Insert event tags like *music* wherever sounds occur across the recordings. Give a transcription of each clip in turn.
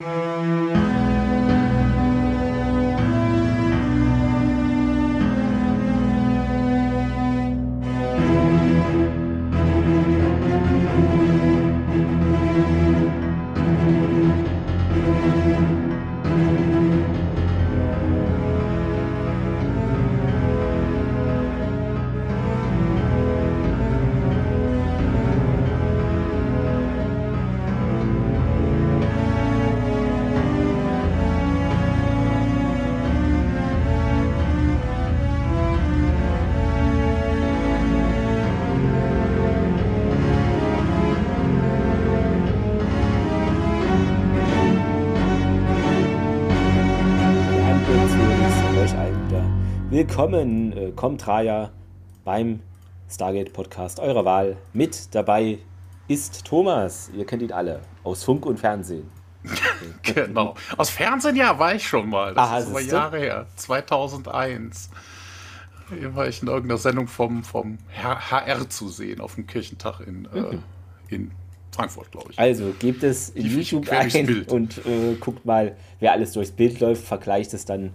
Música Willkommen, äh, kommt Raja beim Stargate Podcast eurer Wahl. Mit dabei ist Thomas, ihr kennt ihn alle, aus Funk und Fernsehen. *laughs* genau. Aus Fernsehen ja war ich schon mal. Das Aha, ist aber Jahre her. 2001. Hier war ich in irgendeiner Sendung vom, vom HR zu sehen auf dem Kirchentag in, äh, mhm. äh, in Frankfurt, glaube ich. Also gebt es in Die YouTube ein und äh, guckt mal, wer alles durchs Bild läuft, vergleicht es dann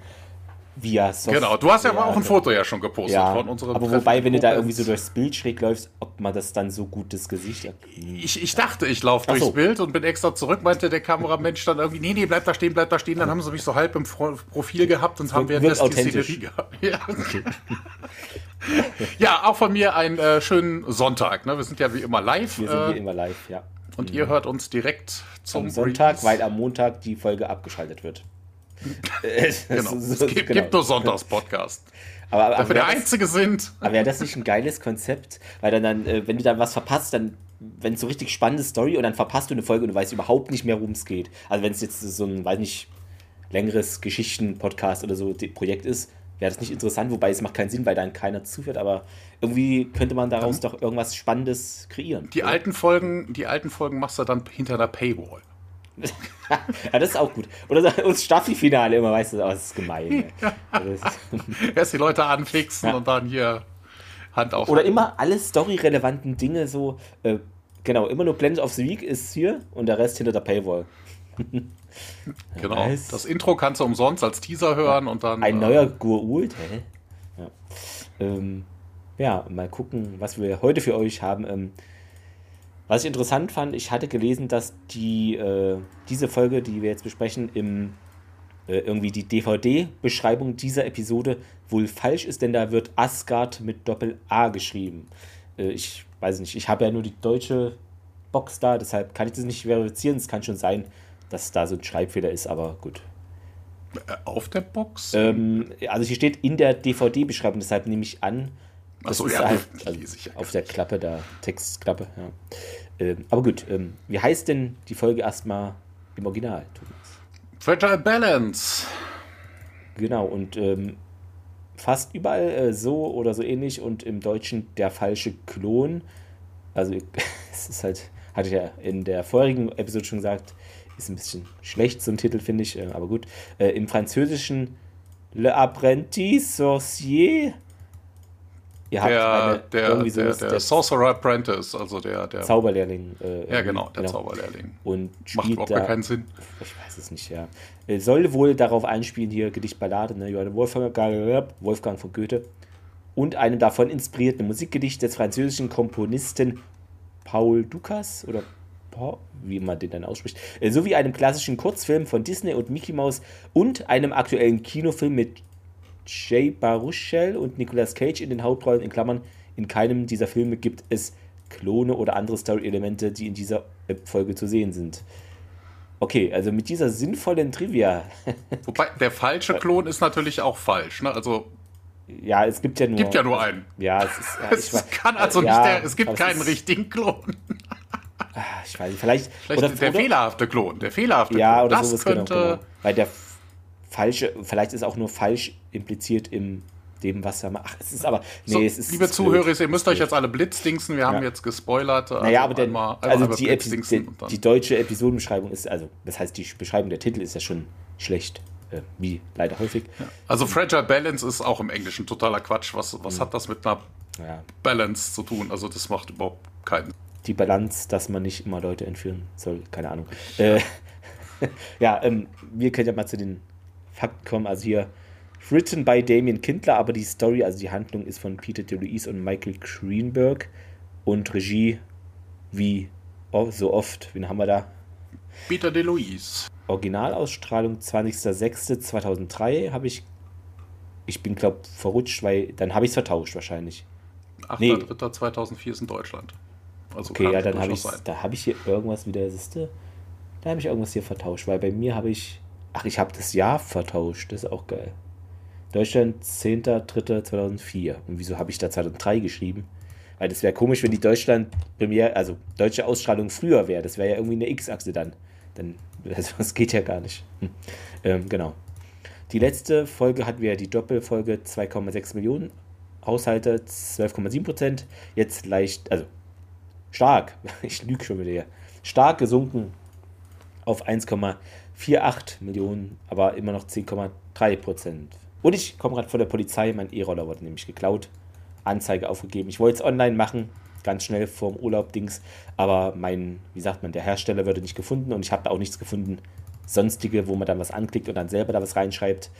via Software. Genau, du hast ja auch ein Foto ja schon gepostet ja, von unserem Aber Treffen wobei, wenn du da irgendwie so durchs Bild schräg läufst, ob man das dann so gut das Gesicht ich, ich dachte, ich laufe durchs so. Bild und bin extra zurück, meinte der Kameramensch dann irgendwie, nee, nee, bleib da stehen, bleib da stehen. Dann haben sie mich so halb im Profil gehabt und das haben wir das die Szenerie gehabt. *laughs* Ja. Okay. ja, auch von mir einen äh, schönen Sonntag. Ne? Wir sind ja wie immer live. Wir sind wie äh, immer live, ja. Und mhm. ihr hört uns direkt zum Am Sonntag, Release. weil am Montag die Folge abgeschaltet wird. Genau. es gibt, genau. gibt nur Sonntagspodcast. Aber, aber, Dafür der das, Einzige sind. Aber wäre das nicht ein geiles Konzept? Weil dann, dann äh, wenn du dann was verpasst, dann, wenn es so richtig spannende Story und dann verpasst du eine Folge und du weißt überhaupt nicht mehr, worum es geht. Also wenn es jetzt so ein, weiß nicht, längeres Geschichten-Podcast oder so Projekt ist, wäre das nicht interessant, wobei es macht keinen Sinn, weil dann keiner zuhört, aber irgendwie könnte man daraus mhm. doch irgendwas Spannendes kreieren. Die oder? alten Folgen, die alten Folgen machst du dann hinter der Paywall. Ja, das ist auch gut. Oder so, uns Staffelfinale immer, weißt du, oh, das ist gemein. Erst die Leute anfixen ja. und dann hier Hand auf. Oder immer alle storyrelevanten Dinge so, äh, genau, immer nur Blend of the Week ist hier und der Rest hinter der Paywall. *laughs* genau. Nice. Das Intro kannst du umsonst als Teaser hören und dann. Ein äh, neuer Gurult, hä? Ja. Ähm, ja, mal gucken, was wir heute für euch haben. Ähm, was ich interessant fand, ich hatte gelesen, dass die, äh, diese Folge, die wir jetzt besprechen, im äh, irgendwie die DVD-Beschreibung dieser Episode wohl falsch ist, denn da wird Asgard mit Doppel-A geschrieben. Äh, ich weiß nicht, ich habe ja nur die deutsche Box da, deshalb kann ich das nicht verifizieren. Es kann schon sein, dass da so ein Schreibfehler ist, aber gut. Äh, auf der Box? Ähm, also hier steht in der DVD-Beschreibung, deshalb nehme ich an, Achso, ja, halt, also auf der Klappe da, Textklappe, ja. Ähm, aber gut, ähm, wie heißt denn die Folge erstmal im Original, Thomas? Fragile Balance. Genau, und ähm, fast überall äh, so oder so ähnlich und im Deutschen der falsche Klon. Also, *laughs* es ist halt, hatte ich ja in der vorigen Episode schon gesagt, ist ein bisschen schlecht zum Titel, finde ich, äh, aber gut. Äh, Im Französischen Le Apprenti Sorcier Ihr habt der, eine, der, irgendwie so der, der, der Sorcerer Apprentice, also der, der Zauberlehrling. Äh, ja, genau, der genau. Zauberlehrling. Und Macht überhaupt gar keinen Sinn. Ich weiß es nicht, ja. Soll wohl darauf einspielen, hier Gedichtballade, ne? Johann Wolfgang, Wolfgang von Goethe. Und einem davon inspirierten Musikgedicht des französischen Komponisten Paul Dukas oder Paul, wie man den dann ausspricht, äh, sowie einem klassischen Kurzfilm von Disney und Mickey Mouse und einem aktuellen Kinofilm mit Jay Baruchel und Nicolas Cage in den Hauptrollen, in Klammern, in keinem dieser Filme gibt es Klone oder andere Story-Elemente, die in dieser Folge zu sehen sind. Okay, also mit dieser sinnvollen Trivia. *laughs* Wobei, der falsche Klon ist natürlich auch falsch, ne? Also. Ja, es gibt ja nur. Gibt ja nur einen. Ja, es ist. Ja, es weiß, kann also ja, nicht der. Es gibt keinen richtigen Klon. Ah, ich weiß nicht, vielleicht. vielleicht oder, der oder, fehlerhafte Klon. Der fehlerhafte ja, Klon. Oder das sowas, genau, könnte. Genau, genau. Weil der falsche, vielleicht ist auch nur falsch impliziert im dem, was er macht. Ach, es ist aber. Nee, so, es ist. Liebe Zuhörer, ihr müsst euch jetzt alle blitzdingsen. Wir ja. haben jetzt gespoilert. Also naja, aber der, einmal, also einmal die, die, die, deutsche Episodenbeschreibung ist, also, das heißt, die Beschreibung der Titel ist ja schon schlecht. Äh, wie leider häufig. Ja. Also Fragile Balance ist auch im Englischen totaler Quatsch. Was, was mhm. hat das mit einer ja. Balance zu tun? Also das macht überhaupt keinen Die Balance, dass man nicht immer Leute entführen soll, keine Ahnung. Äh, *laughs* ja, ähm, wir können ja mal zu den Fakten kommen. Also hier written by Damien Kindler, aber die Story, also die Handlung ist von Peter DeLuise und Michael Greenberg und Regie wie so oft. Wen haben wir da? Peter DeLuise. Originalausstrahlung 20.06.2003 habe ich. Ich bin, glaube verrutscht, weil dann habe ich es vertauscht wahrscheinlich. 8.3.2004 nee. ist in Deutschland. Also okay, ja, dann habe ich, da habe ich hier irgendwas wieder, siehste, da habe ich irgendwas hier vertauscht, weil bei mir habe ich, ach, ich habe das Jahr vertauscht, das ist auch geil. Deutschland 10.3.2004. Und wieso habe ich da 2003 geschrieben? Weil das wäre komisch, wenn die Deutschland Premiere, also deutsche Ausstrahlung früher wäre. Das wäre ja irgendwie eine X-Achse dann. dann *laughs* also, das geht ja gar nicht. Hm. Ähm, genau. Die letzte Folge hatten wir die Doppelfolge 2,6 Millionen. Haushalte 12,7 Prozent. Jetzt leicht, also stark, *laughs* ich lüge schon wieder hier, stark gesunken auf 1,48 Millionen, aber immer noch 10,3 Prozent. Und ich komme gerade von der Polizei, mein E-Roller wurde nämlich geklaut, Anzeige aufgegeben. Ich wollte es online machen, ganz schnell vorm Urlaub-Dings, aber mein, wie sagt man, der Hersteller wurde nicht gefunden und ich habe da auch nichts gefunden, sonstige, wo man dann was anklickt und dann selber da was reinschreibt.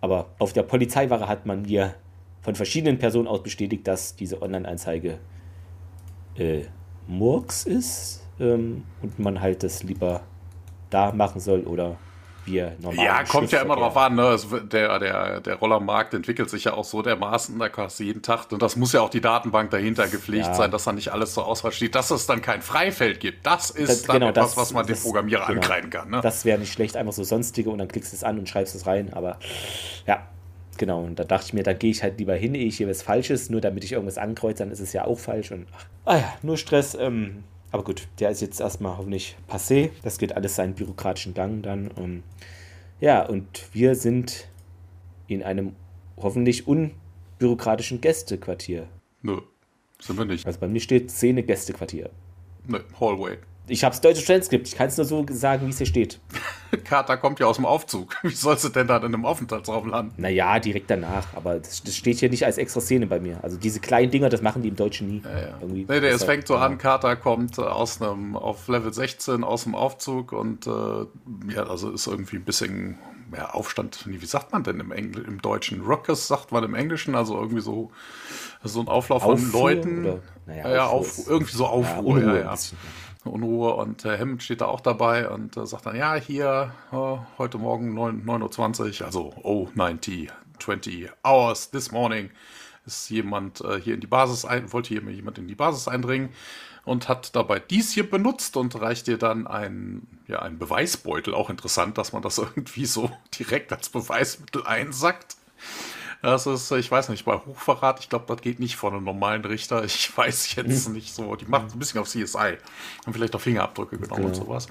Aber auf der Polizeiwache hat man mir von verschiedenen Personen aus bestätigt, dass diese Online-Anzeige äh, Murks ist ähm, und man halt das lieber da machen soll oder wir normal. Ja, kommt ja immer drauf an. Ne? der, der, der Rollermarkt entwickelt sich ja auch so dermaßen, da kannst du jeden Tag, und das muss ja auch die Datenbank dahinter gepflegt ja. sein, dass da nicht alles zur Auswahl steht, dass es dann kein Freifeld gibt. Das ist das, dann genau, etwas, das, was man das, dem Programmierer genau, ankreiden kann. Ne? Das wäre nicht schlecht, einfach so sonstige und dann klickst du es an und schreibst es rein, aber ja, Genau, und da dachte ich mir, da gehe ich halt lieber hin, ehe ich hier was Falsches, nur damit ich irgendwas ankreuze, dann ist es ja auch falsch. Und ach, ah ja, nur Stress. Ähm, aber gut, der ist jetzt erstmal hoffentlich passé. Das geht alles seinen bürokratischen Gang dann. Um, ja, und wir sind in einem hoffentlich unbürokratischen Gästequartier. Nö, sind wir nicht. Also bei mir steht Szene Gästequartier. Nö, Hallway. Ich habe das deutsche Transkript. Ich kann es nur so sagen, wie es hier steht. *laughs* Kater kommt ja aus dem Aufzug. *laughs* Wie sollst du denn da in einem Aufenthaltsraum landen? Naja, direkt danach. Aber das, das, steht hier nicht als extra Szene bei mir. Also diese kleinen Dinger, das machen die im Deutschen nie. Ja, ja. Irgendwie nee, nee, es fängt so an, Kater kommt aus einem, auf Level 16 aus dem Aufzug und äh, ja, also ist irgendwie ein bisschen ja, Aufstand. Wie sagt man denn im, Engl im Deutschen? Rockers sagt man im Englischen, also irgendwie so, so ein Auflauf Auffuhr, von Leuten. Oder? Naja, ja, auf, irgendwie so Aufruhr. Ja, ja, ja. Unruhe und äh, Hammond steht da auch dabei und äh, sagt dann, ja, hier, äh, heute Morgen 9.20 Uhr, also oh, 90, 20 hours this morning, ist jemand äh, hier in die Basis ein, wollte hier jemand in die Basis eindringen und hat dabei dies hier benutzt und reicht dir dann ein, ja, einen Beweisbeutel. Auch interessant, dass man das *laughs* irgendwie so direkt als Beweismittel einsackt. Das ist, ich weiß nicht, bei Hochverrat, ich glaube, das geht nicht vor einem normalen Richter. Ich *laughs* weiß jetzt hm. nicht so. Die machen ein bisschen auf CSI. Haben vielleicht auch Fingerabdrücke genommen genau. und sowas.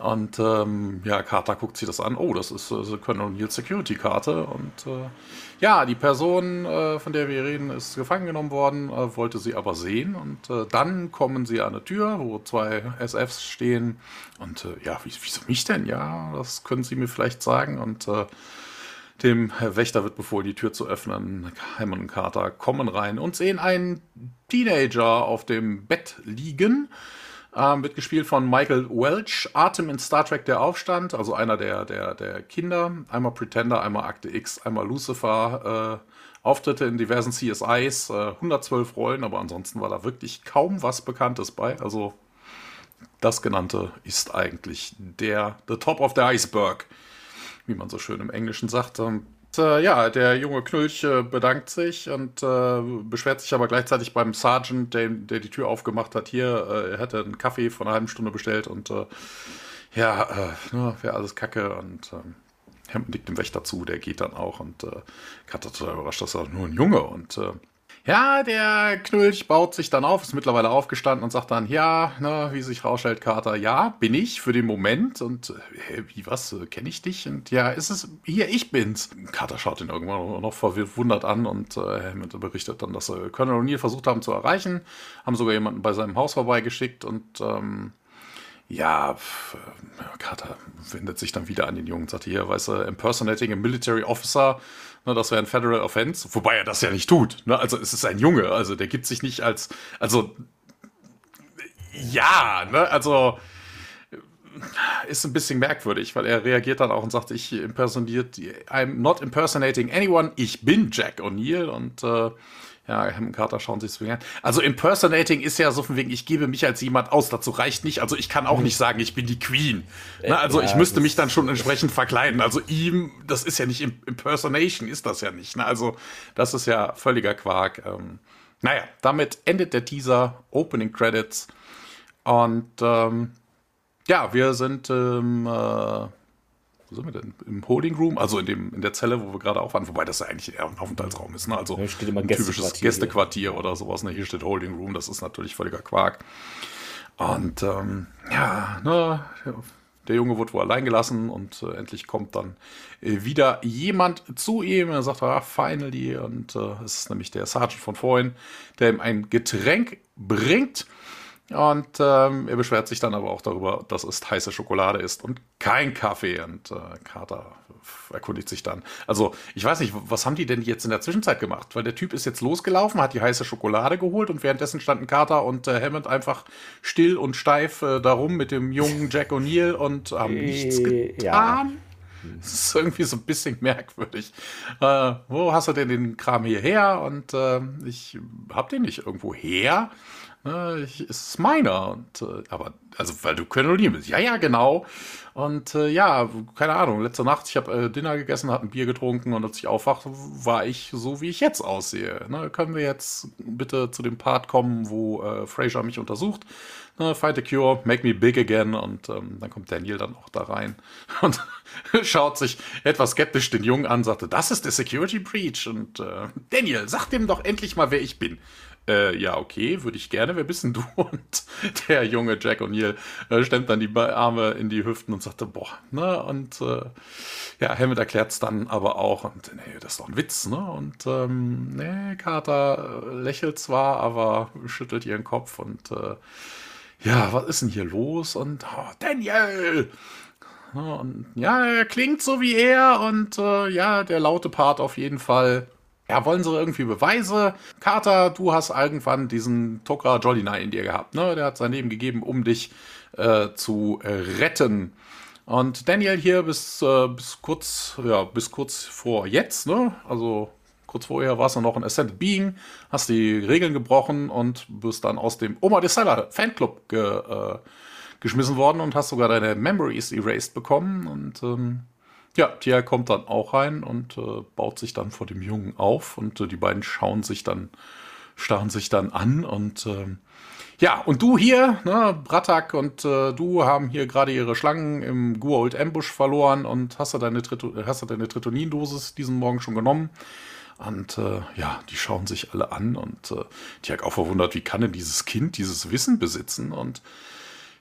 Und ähm, ja, Carter guckt sich das an. Oh, das ist äh, Colonel O'Neill Security Karte. Und äh, ja, die Person, äh, von der wir reden, ist gefangen genommen worden, äh, wollte sie aber sehen. Und äh, dann kommen sie an eine Tür, wo zwei SFs stehen. Und äh, ja, wieso mich denn? Ja, das können Sie mir vielleicht sagen. Und äh, dem Wächter wird befohlen, die Tür zu öffnen. Hammond und Carter kommen rein und sehen einen Teenager auf dem Bett liegen. Ähm, wird gespielt von Michael Welch, Atem in Star Trek Der Aufstand, also einer der, der, der Kinder. Einmal Pretender, einmal Akte X, einmal Lucifer. Äh, Auftritte in diversen CSIs, äh, 112 Rollen, aber ansonsten war da wirklich kaum was Bekanntes bei. Also das genannte ist eigentlich der The Top of the Iceberg wie man so schön im Englischen sagt. Und, äh, ja, der junge Knulch äh, bedankt sich und äh, beschwert sich aber gleichzeitig beim Sergeant, der, der die Tür aufgemacht hat, hier, äh, er hätte einen Kaffee von einer halben Stunde bestellt und äh, ja, äh, wäre alles kacke und Hemden liegt dem Wächter zu, der geht dann auch und äh, Kater total überrascht, dass er nur ein Junge und äh, ja, der Knulch baut sich dann auf, ist mittlerweile aufgestanden und sagt dann, ja, ne, wie sich rausstellt, Kater, ja, bin ich für den Moment. Und äh, wie was, äh, kenne ich dich? Und ja, ist es, hier, ich bin's. Kater schaut ihn irgendwann noch verwundert an und äh, Hammond berichtet dann, dass sie Colonel O'Neill versucht haben zu erreichen, haben sogar jemanden bei seinem Haus vorbeigeschickt und ähm, ja, Carter wendet sich dann wieder an den Jungen und sagt, hier, weißt du, impersonating a military officer, ne, das wäre ein Federal Offense, wobei er das ja nicht tut. Ne? Also es ist ein Junge, also der gibt sich nicht als, also ja, ne, also ist ein bisschen merkwürdig, weil er reagiert dann auch und sagt, ich impersoniert, I'm not impersonating anyone, ich bin Jack O'Neill und äh, ja, Hammond Carter schauen sich das an. Also impersonating ist ja so von wegen, ich gebe mich als jemand aus, dazu reicht nicht. Also ich kann auch hm. nicht sagen, ich bin die Queen. Na, also ja, ich müsste mich dann schon entsprechend verkleiden. Also ihm, das ist ja nicht Impersonation, ist das ja nicht. Na, also das ist ja völliger Quark. Ähm, naja, damit endet der Teaser, Opening Credits. Und ähm, ja, wir sind ähm, äh, wo sind wir denn? Im Holding Room, also in, dem, in der Zelle, wo wir gerade auch waren, wobei das ja eigentlich eher ein Aufenthaltsraum ist. Ne? Also ein typisches Gästequartier oder sowas. Ne? Hier steht Holding Room, das ist natürlich völliger Quark. Und ähm, ja, ne, der Junge wird wohl allein gelassen und äh, endlich kommt dann äh, wieder jemand zu ihm. Er sagt, ah, finally. Und äh, es ist nämlich der Sergeant von vorhin, der ihm ein Getränk bringt. Und ähm, er beschwert sich dann aber auch darüber, dass es heiße Schokolade ist und kein Kaffee. Und äh, Carter erkundigt sich dann. Also, ich weiß nicht, was haben die denn jetzt in der Zwischenzeit gemacht? Weil der Typ ist jetzt losgelaufen, hat die heiße Schokolade geholt und währenddessen standen Carter und äh, Hammond einfach still und steif äh, darum mit dem jungen Jack O'Neill und haben nichts äh, getan. Ja. *laughs* Das ist irgendwie so ein bisschen merkwürdig. Äh, wo hast du denn den Kram hierher? Und äh, ich hab den nicht irgendwo her. Ne, ich, ist meiner. Und, äh, aber, also, weil du Colonel bist. Ja, ja, genau. Und äh, ja, keine Ahnung, letzte Nacht, ich habe äh, Dinner gegessen, hatte ein Bier getrunken und als ich aufwachte, war ich so, wie ich jetzt aussehe. Ne, können wir jetzt bitte zu dem Part kommen, wo äh, Fraser mich untersucht? Ne, fight the cure, make me big again. Und ähm, dann kommt Daniel dann auch da rein *laughs* und *laughs* schaut sich etwas skeptisch den Jungen an, sagte, das ist der Security Breach. Und äh, Daniel, sag dem doch endlich mal, wer ich bin äh, ja, okay, würde ich gerne, wer bist denn du? *laughs* Und der junge Jack O'Neill äh, stemmt dann die Arme in die Hüften und sagte, boah, ne, und äh, ja, Hammond erklärt es dann aber auch, und nee, das ist doch ein Witz, ne, und ähm, nee, Carter äh, lächelt zwar, aber schüttelt ihren Kopf und äh, ja, was ist denn hier los? Und oh, Daniel! Und ja, er klingt so wie er und äh, ja, der laute Part auf jeden Fall ja, wollen sie irgendwie Beweise? Carter, du hast irgendwann diesen Tokra Jolina in dir gehabt, ne? Der hat sein Leben gegeben, um dich äh, zu retten. Und Daniel hier bis, äh, bis kurz, ja, bis kurz vor jetzt, ne? Also kurz vorher warst du noch ein Ascended Being, hast die Regeln gebrochen und bist dann aus dem Oma Desala Fanclub ge, äh, geschmissen worden und hast sogar deine Memories erased bekommen und ähm, ja, Tia kommt dann auch rein und äh, baut sich dann vor dem Jungen auf und äh, die beiden schauen sich dann, starren sich dann an und äh, ja, und du hier, ne, Bratak und äh, du haben hier gerade ihre Schlangen im Guault Ambush verloren und hast du deine, du deine Tritonin-Dosis diesen Morgen schon genommen? Und äh, ja, die schauen sich alle an und äh, die hat auch verwundert, wie kann denn dieses Kind dieses Wissen besitzen? Und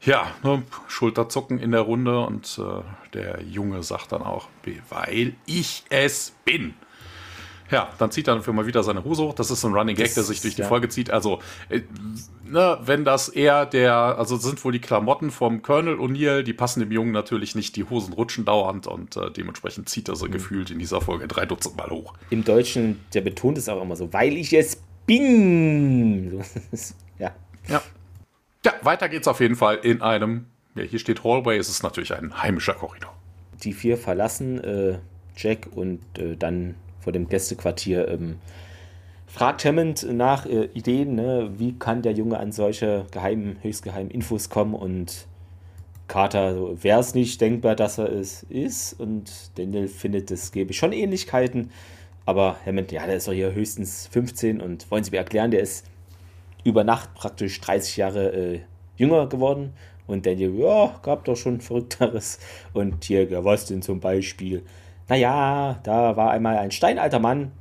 ja, ne, Schulterzucken in der Runde und äh, der Junge sagt dann auch, weil ich es bin. Ja, dann zieht er dafür mal wieder seine Hose hoch. Das ist so ein Running Gag, der sich durch die ja. Folge zieht. Also, äh, ne, wenn das eher der, also sind wohl die Klamotten vom Colonel O'Neill, die passen dem Jungen natürlich nicht, die Hosen rutschen dauernd und äh, dementsprechend zieht er so mhm. gefühlt in dieser Folge drei Dutzend Mal hoch. Im Deutschen, der betont es auch immer so, weil ich es bin. *laughs* ja. Ja. Ja, weiter geht's auf jeden Fall in einem, ja, hier steht Hallway, es ist natürlich ein heimischer Korridor. Die vier verlassen äh, Jack und äh, dann vor dem Gästequartier ähm, fragt Hammond nach äh, Ideen, ne? wie kann der Junge an solche geheimen, höchstgeheimen Infos kommen und Carter, so, wäre es nicht denkbar, dass er es ist und Daniel findet, es gäbe schon Ähnlichkeiten, aber Hammond, ja, der ist doch hier höchstens 15 und wollen Sie mir erklären, der ist über Nacht praktisch 30 Jahre äh, jünger geworden. Und Daniel, ja, gab doch schon Verrückteres. Und hier, ja, was denn zum Beispiel? Naja, da war einmal ein steinalter Mann,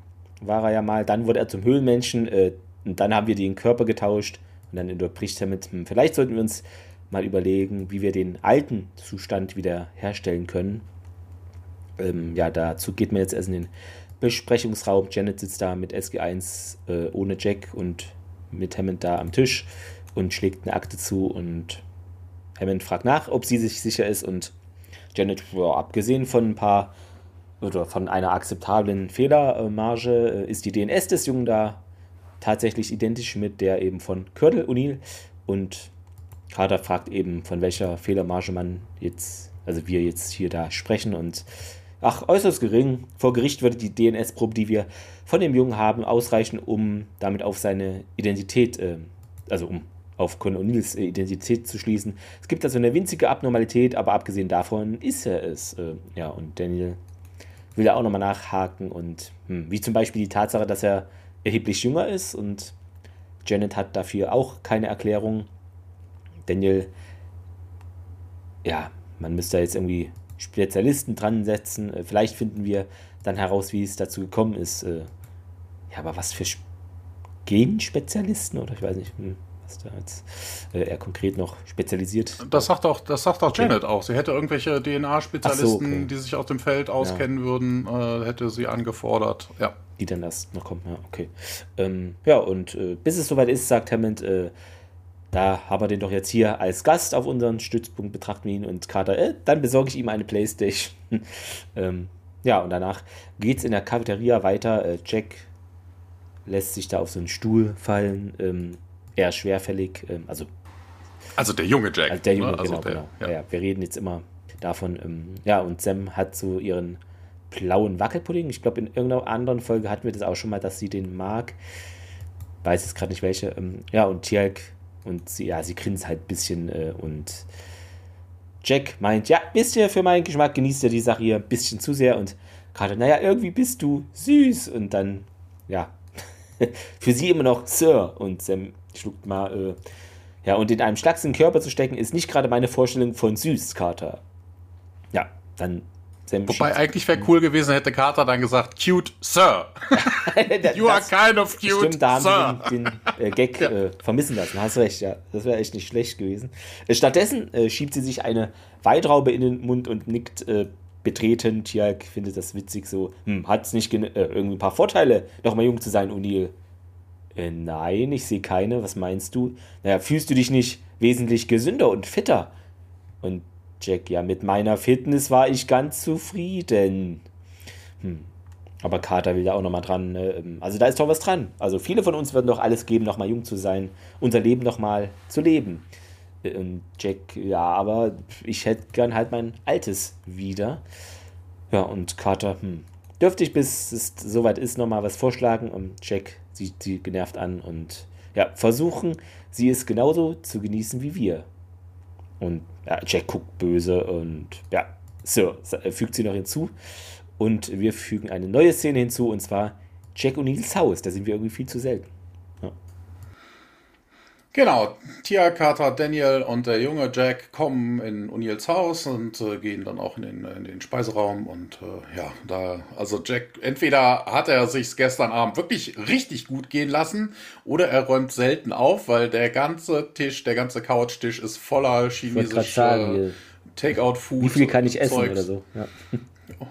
war er ja mal, dann wurde er zum Höhlenmenschen äh, und dann haben wir den Körper getauscht. Und dann unterbricht er mit, hm, vielleicht sollten wir uns mal überlegen, wie wir den alten Zustand wieder herstellen können. Ähm, ja, dazu geht man jetzt erst in den Besprechungsraum. Janet sitzt da mit SG1 äh, ohne Jack und mit Hammond da am Tisch und schlägt eine Akte zu und Hammond fragt nach, ob sie sich sicher ist und Janet, ja, abgesehen von ein paar oder von einer akzeptablen Fehlermarge, äh, ist die DNS des Jungen da tatsächlich identisch mit der eben von Kördel O'Neill und Carter fragt eben, von welcher Fehlermarge man jetzt, also wir jetzt hier da sprechen und ach, äußerst gering. Vor Gericht würde die DNS-Probe, die wir von dem Jungen haben, ausreichen, um damit auf seine Identität, äh, also um auf Con O'Neills äh, Identität zu schließen. Es gibt also eine winzige Abnormalität, aber abgesehen davon ist er es. Äh, ja, und Daniel will da auch nochmal nachhaken und hm, wie zum Beispiel die Tatsache, dass er erheblich jünger ist und Janet hat dafür auch keine Erklärung. Daniel, ja, man müsste jetzt irgendwie Spezialisten dran setzen. Äh, vielleicht finden wir dann heraus, wie es dazu gekommen ist. Äh, ja, aber was für Genspezialisten oder ich weiß nicht. Hm was da jetzt äh, er konkret noch spezialisiert. Das sagt auch, das sagt auch Janet ja. auch. Sie hätte irgendwelche DNA-Spezialisten, so, okay. die sich aus dem Feld auskennen ja. würden, äh, hätte sie angefordert. Ja. Die dann erst noch kommen, ja, okay. Ähm, ja, und äh, bis es soweit ist, sagt Hammond, äh, da haben wir den doch jetzt hier als Gast auf unseren Stützpunkt, betrachten wir ihn und Carter, äh, dann besorge ich ihm eine Playstation. *laughs* ähm, ja, und danach geht es in der Cafeteria weiter. Äh, Jack lässt sich da auf so einen Stuhl fallen. Ähm, eher schwerfällig. Ähm, also, also der junge Jack. Also der junge, ne? also genau, der, genau. Ja. Ja, wir reden jetzt immer davon. Ähm, ja, und Sam hat so ihren blauen Wackelpudding. Ich glaube, in irgendeiner anderen Folge hatten wir das auch schon mal, dass sie den mag. Weiß jetzt gerade nicht welche. Ähm, ja, und Tjalk und sie, ja, sie grinst halt ein bisschen äh, und Jack meint, ja, wisst ihr, für meinen Geschmack genießt ihr die Sache hier ein bisschen zu sehr und gerade, naja, irgendwie bist du süß und dann, ja, *laughs* für sie immer noch Sir und Sam schluckt mal, äh, ja, und in einem schlachsigen Körper zu stecken, ist nicht gerade meine Vorstellung von süß, Carter. Ja, dann Sam Wobei eigentlich wäre cool gewesen, hätte Carter dann gesagt, cute Sir. *laughs* you are kind of cute stimmt, da haben Sir. den, den äh, Gag *laughs* ja. äh, vermissen lassen. Hast recht, ja. Das wäre echt nicht schlecht gewesen. Äh, stattdessen äh, schiebt sie sich eine Weintraube in den Mund und nickt äh, betreten. Tialk findet das witzig so. Hm, hat es nicht äh, irgendwie ein paar Vorteile, nochmal jung zu sein, O'Neill? Äh, nein, ich sehe keine. Was meinst du? Naja, fühlst du dich nicht wesentlich gesünder und fitter? Und Jack, ja, mit meiner Fitness war ich ganz zufrieden. Hm. Aber Carter will da auch nochmal dran. Ne? Ähm, also da ist doch was dran. Also viele von uns würden doch alles geben, nochmal jung zu sein, unser Leben nochmal zu leben. Äh, und Jack, ja, aber ich hätte gern halt mein altes wieder. Ja, und Carter, hm, dürfte ich, bis es soweit ist, nochmal was vorschlagen. Und Jack sieht sie genervt an und ja, versuchen sie es genauso zu genießen wie wir. Und ja, Jack guckt böse und ja, so, fügt sie noch hinzu. Und wir fügen eine neue Szene hinzu und zwar Jack O'Neills Haus. Da sind wir irgendwie viel zu selten. Genau, Tia, Carter, Daniel und der junge Jack kommen in O'Neills Haus und äh, gehen dann auch in den, in den Speiseraum. Und äh, ja, da, also Jack, entweder hat er sich gestern Abend wirklich richtig gut gehen lassen oder er räumt selten auf, weil der ganze Tisch, der ganze Couchtisch ist voller chinesischer Takeout-Food. Wie viel kann ich essen Zeugs. oder so? Ja.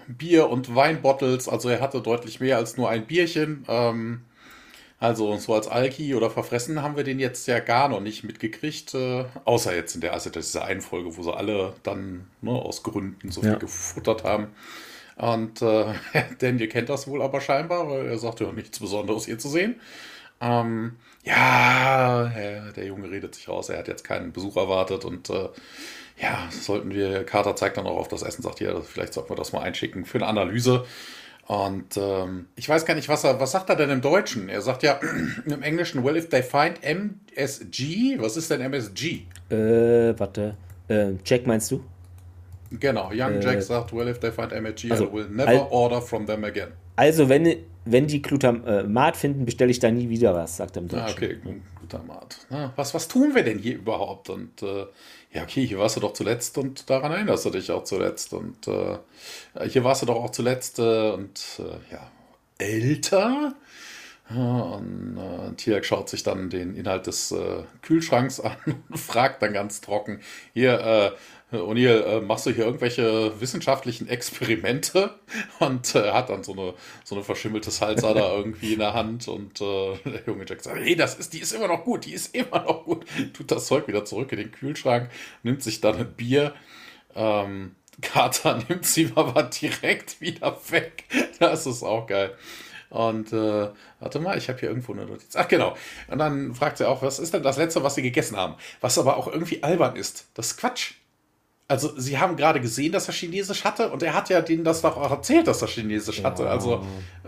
Bier und Weinbottles, also er hatte deutlich mehr als nur ein Bierchen. Ähm, also so als Alki oder Verfressen haben wir den jetzt ja gar noch nicht mitgekriegt, äh, außer jetzt in der also dieser einen Folge, wo sie alle dann ne, aus Gründen so viel ja. gefuttert haben. Und äh, *laughs* Daniel kennt das wohl aber scheinbar, weil er sagt ja nichts Besonderes hier zu sehen. Ähm, ja, der Junge redet sich raus, er hat jetzt keinen Besuch erwartet und äh, ja, sollten wir, Carter zeigt dann auch auf das Essen, sagt ja, vielleicht sollten wir das mal einschicken für eine Analyse. Und ähm, ich weiß gar nicht, was er, was sagt er denn im Deutschen? Er sagt ja *clears throat* im Englischen, well, if they find MSG, was ist denn MSG? Äh, warte, äh, Jack meinst du? Genau, Young äh, Jack sagt, well, if they find MSG, also, I will never al order from them again. Also, wenn, wenn die Glutamat finden, bestelle ich da nie wieder was, sagt er im ah, Deutschen. Ah, okay, Glutamat. Na, was, was tun wir denn hier überhaupt? Und äh, ja, okay, hier warst du doch zuletzt und daran erinnerst du dich auch zuletzt. Und äh, hier warst du doch auch zuletzt äh, und äh, ja, älter. Und äh, Tiak schaut sich dann den Inhalt des äh, Kühlschranks *laughs* an und fragt dann ganz trocken: Hier, äh, O'Neill, äh, machst du hier irgendwelche wissenschaftlichen Experimente? *laughs* Und äh, hat dann so eine, so eine verschimmelte Salsa da irgendwie in der Hand und äh, der junge Jack sagt, hey, das ist, die ist immer noch gut, die ist immer noch gut. Tut das Zeug wieder zurück in den Kühlschrank, nimmt sich dann ein Bier. Ähm, Carter *laughs* nimmt sie aber direkt wieder weg. Das ist auch geil. Und äh, warte mal, ich habe hier irgendwo eine Notiz. Ach genau. Und dann fragt sie auch, was ist denn das Letzte, was sie gegessen haben? Was aber auch irgendwie albern ist. Das ist Quatsch. Also, sie haben gerade gesehen, dass er Chinesisch hatte und er hat ja denen das doch auch erzählt, dass er Chinesisch hatte. Ja. Also,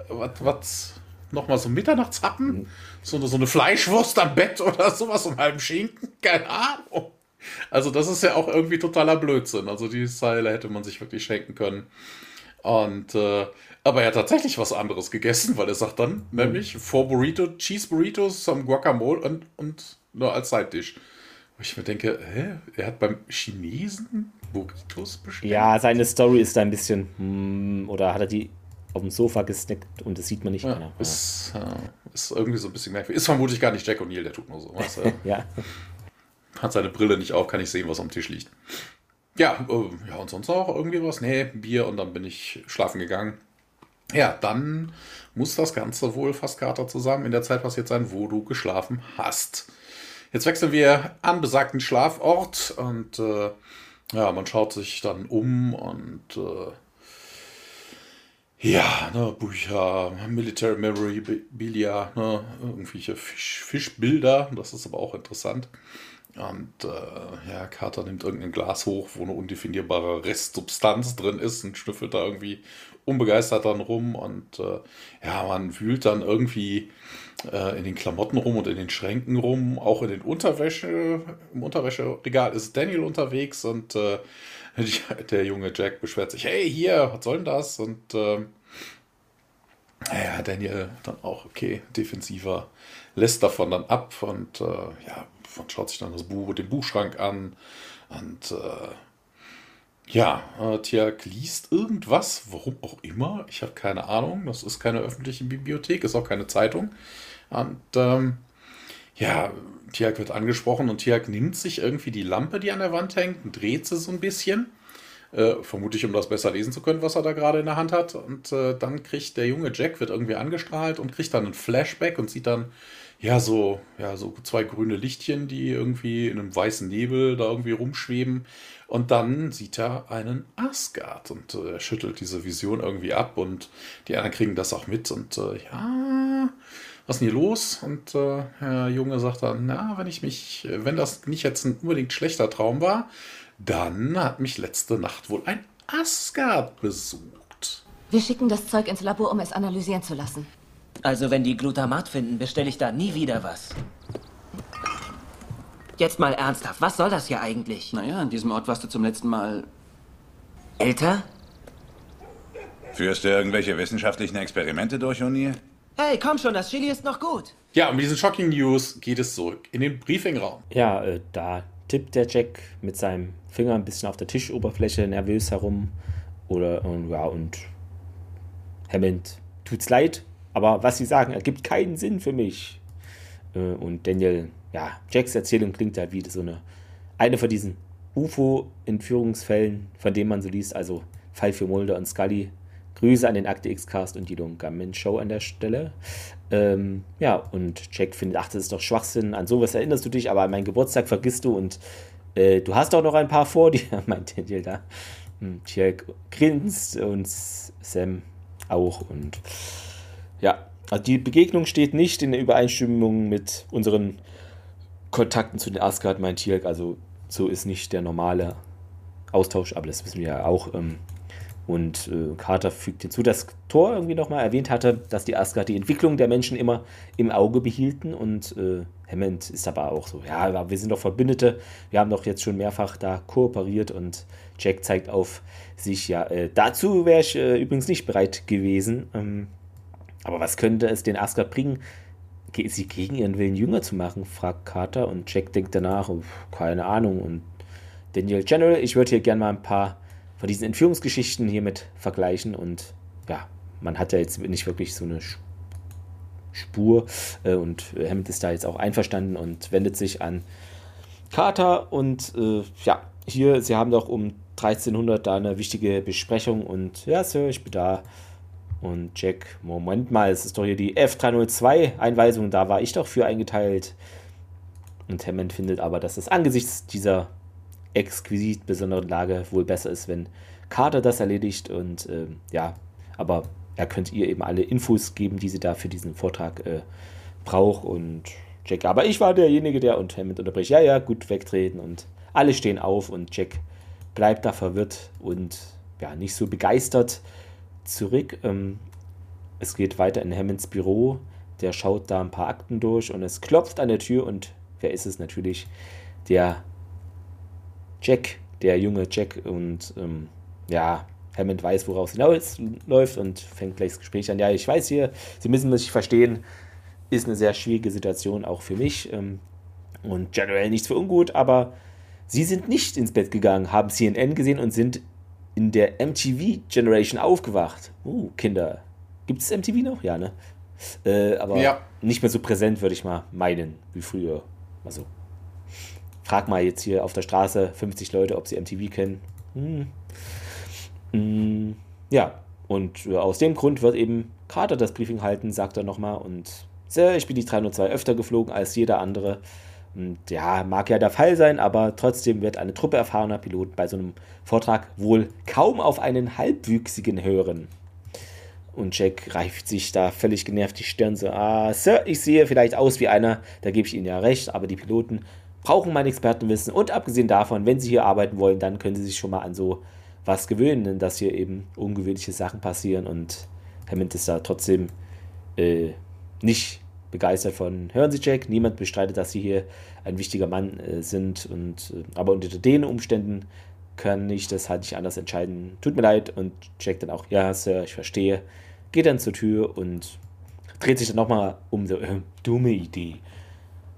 was, was, nochmal so Mitternachtshappen? Mhm. So, so eine Fleischwurst am Bett oder sowas, um halben Schinken? *laughs* Keine Ahnung. Also, das ist ja auch irgendwie totaler Blödsinn. Also, die Zeile hätte man sich wirklich schenken können. Und, äh, aber er hat tatsächlich was anderes gegessen, weil er sagt dann, mhm. nämlich four Burrito, Cheese Burritos, some Guacamole und, und nur als Side-Dish. Wo ich mir denke, hä? Er hat beim Chinesen Burritos bestellt? Ja, seine Story ist da ein bisschen, hm, oder hat er die auf dem Sofa gesnackt und das sieht man nicht. Ja, genau. ist, äh, ist irgendwie so ein bisschen merkwürdig. Ist vermutlich gar nicht Jack O'Neill, der tut nur so. Was, *laughs* äh, ja. Hat seine Brille nicht auf, kann ich sehen, was am Tisch liegt. Ja, äh, ja, und sonst auch irgendwie was? Nee, Bier und dann bin ich schlafen geganng. Ja, dann muss das Ganze wohl fast Kater zusammen in der Zeit passiert sein, wo du geschlafen hast. Jetzt wechseln wir an besagten Schlafort und äh, ja, man schaut sich dann um und äh, ja, ne, Bücher, Military Memorabilia, ne, irgendwelche Fisch, Fischbilder, das ist aber auch interessant. Und äh, ja, Carter nimmt irgendein Glas hoch, wo eine undefinierbare Restsubstanz drin ist und schnüffelt da irgendwie unbegeistert dann rum. Und äh, ja, man wühlt dann irgendwie äh, in den Klamotten rum und in den Schränken rum. Auch in den Unterwäsche, im Unterwäscheregal ist Daniel unterwegs und äh, *laughs* der junge Jack beschwert sich, hey, hier, was soll denn das? Und äh, ja, Daniel dann auch, okay, defensiver, lässt davon dann ab und äh, ja, man schaut sich dann das Buch, den Buchschrank an und äh, ja, äh, Tiak liest irgendwas, warum auch immer, ich habe keine Ahnung, das ist keine öffentliche Bibliothek, ist auch keine Zeitung und ähm, ja, Tiak wird angesprochen und Tiak nimmt sich irgendwie die Lampe, die an der Wand hängt, und dreht sie so ein bisschen. Äh, vermutlich, um das besser lesen zu können, was er da gerade in der Hand hat. Und äh, dann kriegt der junge Jack, wird irgendwie angestrahlt und kriegt dann einen Flashback und sieht dann ja, so, ja, so zwei grüne Lichtchen, die irgendwie in einem weißen Nebel da irgendwie rumschweben. Und dann sieht er einen Asgard und äh, schüttelt diese Vision irgendwie ab und die anderen kriegen das auch mit und äh, ja, was ist denn hier los? Und äh, Herr Junge sagt dann, na, wenn ich mich, wenn das nicht jetzt ein unbedingt schlechter Traum war, dann hat mich letzte Nacht wohl ein Asgard besucht. Wir schicken das Zeug ins Labor, um es analysieren zu lassen. Also wenn die Glutamat finden, bestelle ich da nie wieder was. Jetzt mal ernsthaft, was soll das hier eigentlich? Naja, an diesem Ort warst du zum letzten Mal... Älter? Führst du irgendwelche wissenschaftlichen Experimente durch, O'Neill? Hey, komm schon, das Chili ist noch gut. Ja, um diesen Shocking News geht es zurück in den Briefingraum. Ja, äh, da tippt der Jack mit seinem Finger ein bisschen auf der Tischoberfläche nervös herum. Oder, und, ja, und Hammond tut's leid, aber was sie sagen, ergibt keinen Sinn für mich. Äh, und Daniel, ja, Jacks Erzählung klingt halt wie so eine, eine von diesen UFO-Entführungsfällen, von denen man so liest, also Fall für Mulder und Scully. Grüße an den Akte X-Cast und die Dungamen Show an der Stelle. Ähm, ja, und Jack findet, ach, das ist doch Schwachsinn, an sowas erinnerst du dich, aber an meinen Geburtstag vergisst du und äh, du hast doch noch ein paar vor dir, *laughs* meint Daniel da. Hm, Jack grinst und Sam auch und ja, also die Begegnung steht nicht in Übereinstimmung mit unseren Kontakten zu den Asgard, mein Tierk. Also so ist nicht der normale Austausch, aber das wissen wir ja auch. Ähm, und äh, Carter fügt hinzu, dass Thor irgendwie nochmal erwähnt hatte, dass die Asgard die Entwicklung der Menschen immer im Auge behielten. Und äh, Hammond ist aber auch so, ja, wir sind doch Verbündete, wir haben doch jetzt schon mehrfach da kooperiert und Jack zeigt auf sich, ja, äh, dazu wäre ich äh, übrigens nicht bereit gewesen. Ähm, aber was könnte es den Asgard bringen, sie gegen ihren Willen jünger zu machen, fragt Carter und Jack denkt danach, oh, keine Ahnung. Und Daniel General, ich würde hier gerne mal ein paar von diesen Entführungsgeschichten hiermit vergleichen und ja, man hat ja jetzt nicht wirklich so eine Spur äh, und Hammond ist da jetzt auch einverstanden und wendet sich an Carter und äh, ja, hier, sie haben doch um 1300 da eine wichtige Besprechung und ja, Sir, ich bin da und Jack, Moment mal, es ist doch hier die F302-Einweisung, da war ich doch für eingeteilt. Und Hammond findet aber, dass es angesichts dieser exquisit besonderen Lage wohl besser ist, wenn Carter das erledigt. Und äh, ja, aber er könnte ihr eben alle Infos geben, die sie da für diesen Vortrag äh, braucht und Jack, aber ich war derjenige, der und Hammond unterbricht, ja, ja, gut wegtreten und alle stehen auf und Jack bleibt da verwirrt und ja, nicht so begeistert zurück. Ähm, es geht weiter in Hammonds Büro, der schaut da ein paar Akten durch und es klopft an der Tür und wer ist es natürlich? Der Jack, der junge Jack und ähm, ja, Hammond weiß, woraus es läuft und fängt gleich das Gespräch an. Ja, ich weiß hier, Sie müssen mich verstehen, ist eine sehr schwierige Situation auch für mich ähm, und generell nichts für ungut, aber Sie sind nicht ins Bett gegangen, haben CNN gesehen und sind in der MTV Generation aufgewacht. Uh, Kinder. Gibt es MTV noch? Ja, ne? Äh, aber ja. nicht mehr so präsent, würde ich mal meinen, wie früher. Also, frag mal jetzt hier auf der Straße 50 Leute, ob sie MTV kennen. Hm. Hm. Ja, und äh, aus dem Grund wird eben Carter das Briefing halten, sagt er nochmal. Und Sir, ich bin die 302 öfter geflogen als jeder andere. Und ja, mag ja der Fall sein, aber trotzdem wird eine Truppe erfahrener Piloten bei so einem Vortrag wohl kaum auf einen Halbwüchsigen hören. Und Jack reift sich da völlig genervt die Stirn so, ah, Sir, ich sehe vielleicht aus wie einer, da gebe ich Ihnen ja recht, aber die Piloten brauchen mein Expertenwissen und abgesehen davon, wenn sie hier arbeiten wollen, dann können sie sich schon mal an so was gewöhnen, dass hier eben ungewöhnliche Sachen passieren und Hammond ist da trotzdem äh, nicht begeistert von. Hören Sie, Jack, niemand bestreitet, dass Sie hier ein wichtiger Mann äh, sind. Und, äh, aber unter den Umständen kann ich das halt nicht anders entscheiden. Tut mir leid. Und Jack dann auch, ja, Sir, ich verstehe. Geht dann zur Tür und dreht sich dann nochmal um. So, äh, dumme Idee.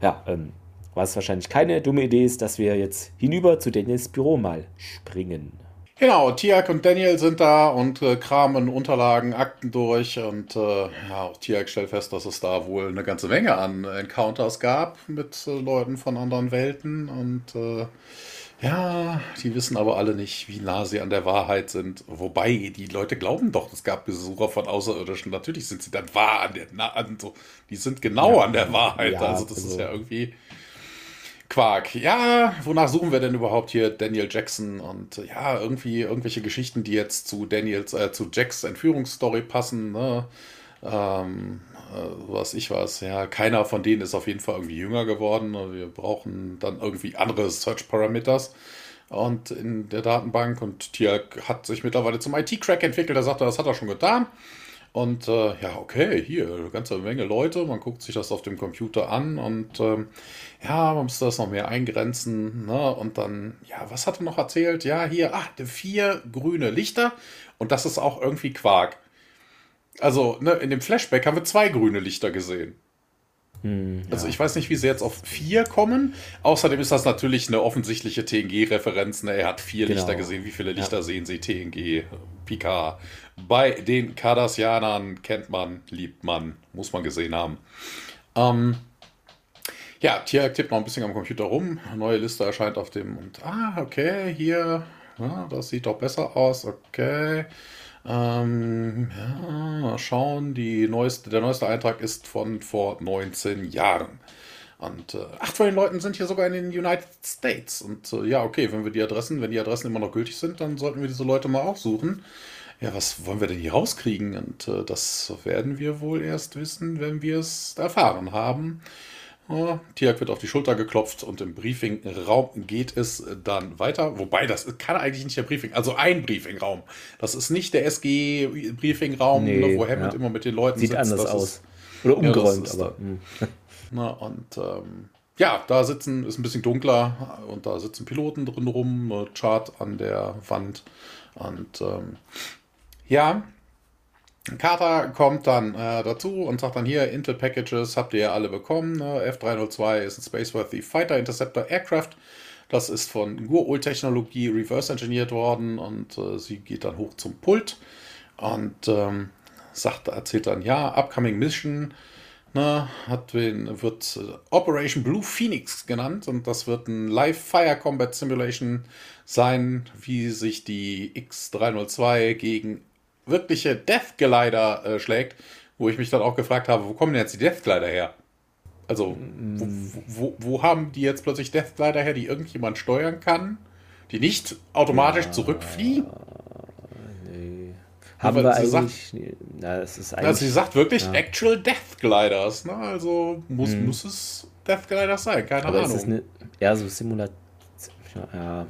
Ja, ähm, was wahrscheinlich keine dumme Idee ist, dass wir jetzt hinüber zu Daniels Büro mal springen. Genau, Tiak und Daniel sind da und äh, kramen Unterlagen, Akten durch und äh, ja, auch Tiak stellt fest, dass es da wohl eine ganze Menge an Encounters gab mit äh, Leuten von anderen Welten und äh, ja, die wissen aber alle nicht, wie nah sie an der Wahrheit sind. Wobei, die Leute glauben doch, es gab Besucher von Außerirdischen. Natürlich sind sie dann wahr an der, na, an so, die sind genau ja, an der Wahrheit. Ja, also das also, ist ja irgendwie Quark. Ja, wonach suchen wir denn überhaupt hier Daniel Jackson? Und ja, irgendwie irgendwelche Geschichten, die jetzt zu Daniels, äh, zu Jacks Entführungsstory passen, ne? Ähm, äh, was ich weiß, ja, keiner von denen ist auf jeden Fall irgendwie jünger geworden. Wir brauchen dann irgendwie andere Search Parameters und in der Datenbank und Tiak hat sich mittlerweile zum IT-Crack entwickelt. Er sagte, das hat er schon getan. Und äh, ja, okay, hier, eine ganze Menge Leute, man guckt sich das auf dem Computer an und ähm, ja, man muss das noch mehr eingrenzen. Ne? Und dann, ja, was hat er noch erzählt? Ja, hier, ach, vier grüne Lichter und das ist auch irgendwie Quark. Also, ne, in dem Flashback haben wir zwei grüne Lichter gesehen. Hm, ja. Also ich weiß nicht, wie sie jetzt auf vier kommen. Außerdem ist das natürlich eine offensichtliche TNG-Referenz. Ne? Er hat vier genau. Lichter gesehen. Wie viele Lichter ja. sehen Sie? TNG, Picard. Bei den Cardassianern kennt man, liebt man, muss man gesehen haben. Ähm, ja, Tier tippt noch ein bisschen am Computer rum. Neue Liste erscheint auf dem. Und ah, okay, hier. Ja, das sieht doch besser aus. Okay. Ähm, ja, mal schauen. Die neueste, der neueste Eintrag ist von vor 19 Jahren. Und äh, acht von den Leuten sind hier sogar in den United States. Und äh, ja, okay, wenn wir die Adressen, wenn die Adressen immer noch gültig sind, dann sollten wir diese Leute mal aufsuchen. Ja, was wollen wir denn hier rauskriegen? Und äh, das werden wir wohl erst wissen, wenn wir es erfahren haben. Oh, Tiak wird auf die Schulter geklopft und im Briefingraum geht es dann weiter. Wobei, das kann eigentlich nicht der Briefing, also ein Briefingraum. Das ist nicht der SG-Briefingraum, nee, ne, wo Hammond ja. immer mit den Leuten Sieht sitzt. anders aus. Ist, Oder umgeräumt, ja, aber. Hm. *laughs* Na, und ähm, ja, da sitzen, ist ein bisschen dunkler und da sitzen Piloten drin rum, Chart an der Wand. Und ähm, ja, Carter kommt dann äh, dazu und sagt dann hier, Intel Packages habt ihr ja alle bekommen. Ne? F302 ist ein Spaceworthy Fighter Interceptor Aircraft. Das ist von Gur-Technologie reverse engineert worden und äh, sie geht dann hoch zum Pult und ähm, sagt, erzählt dann, ja, Upcoming Mission ne, hat wird äh, Operation Blue Phoenix genannt und das wird ein Live Fire Combat Simulation sein, wie sich die X302 gegen wirkliche Death Glider äh, schlägt, wo ich mich dann auch gefragt habe, wo kommen denn jetzt die Death Glider her? Also, wo, wo, wo haben die jetzt plötzlich Death Glider her, die irgendjemand steuern kann, die nicht automatisch ja, zurückfliegen? Nee. Haben Aber wir eigentlich. Sagt, na, das ist eigentlich also sie sagt wirklich ja. Actual Death Gliders. Ne? Also muss, hm. muss es Death Gliders sein, keine Aber Ahnung. Es ist eine, eher so Simulation. Ja.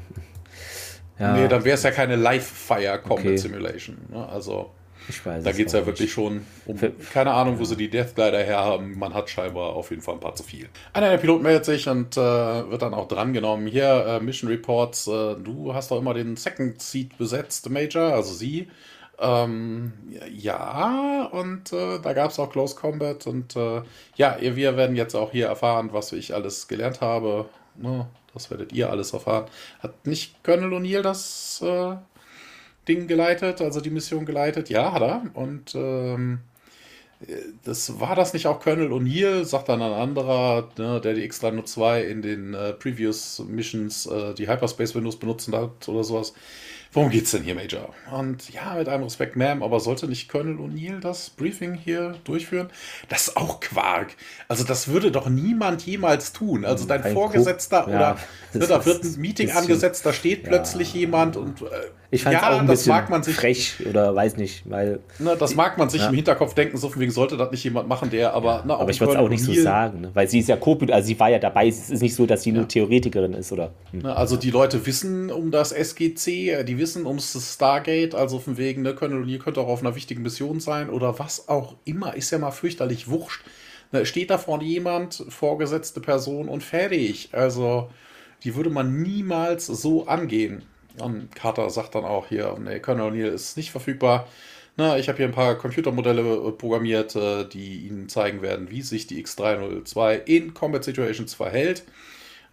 Ja. Nee, dann wäre es ja keine Live-Fire Combat okay. Simulation. Ne? Also. Ich weiß da geht es ja wirklich schon um, keine Ahnung, wo sie die Death Glider herhaben. Man hat scheinbar auf jeden Fall ein paar zu viel. Einer der Piloten meldet sich und äh, wird dann auch drangenommen. Hier, äh, Mission Reports, äh, du hast doch immer den Second Seat besetzt, Major, also sie. Ähm, ja, und äh, da gab es auch Close Combat und äh, ja, wir werden jetzt auch hier erfahren, was ich alles gelernt habe. Ne, das werdet ihr alles erfahren. Hat nicht Colonel O'Neill das äh, Ding geleitet, also die Mission geleitet. Ja, hat er. Und ähm, das war das nicht auch Colonel O'Neill, sagt dann ein anderer, ne, der die X302 in den äh, Previous Missions äh, die Hyperspace Windows benutzen hat oder sowas. Worum geht's denn hier, Major? Und ja, mit allem Respekt, Ma'am, aber sollte nicht Colonel O'Neill das Briefing hier durchführen? Das ist auch Quark. Also, das würde doch niemand jemals tun. Also, dein ein Vorgesetzter oder ja, da wird ein Meeting bisschen, angesetzt, da steht plötzlich jemand und. Äh, ich fand ja, auch ein das mag man sich, frech oder weiß nicht, weil. Ne, das mag man sich ja. im Hinterkopf denken, so von wegen sollte das nicht jemand machen, der aber. Ja, na, aber ich würde es auch nicht so sagen, ne? weil sie ist ja co also sie war ja dabei. Es ist nicht so, dass sie nur Theoretikerin ist, oder? Hm. Ne, also, die Leute wissen um das SGC, die wissen ums Stargate, also von wegen, ne, Colonel O'Neill könnte auch auf einer wichtigen Mission sein oder was auch immer, ist ja mal fürchterlich wurscht. Ne, steht da vorne jemand, vorgesetzte Person und fertig. Also, die würde man niemals so angehen. Und Carter sagt dann auch hier, nee, Colonel O'Neill ist nicht verfügbar. Na, ich habe hier ein paar Computermodelle äh, programmiert, äh, die Ihnen zeigen werden, wie sich die X302 in Combat Situations verhält.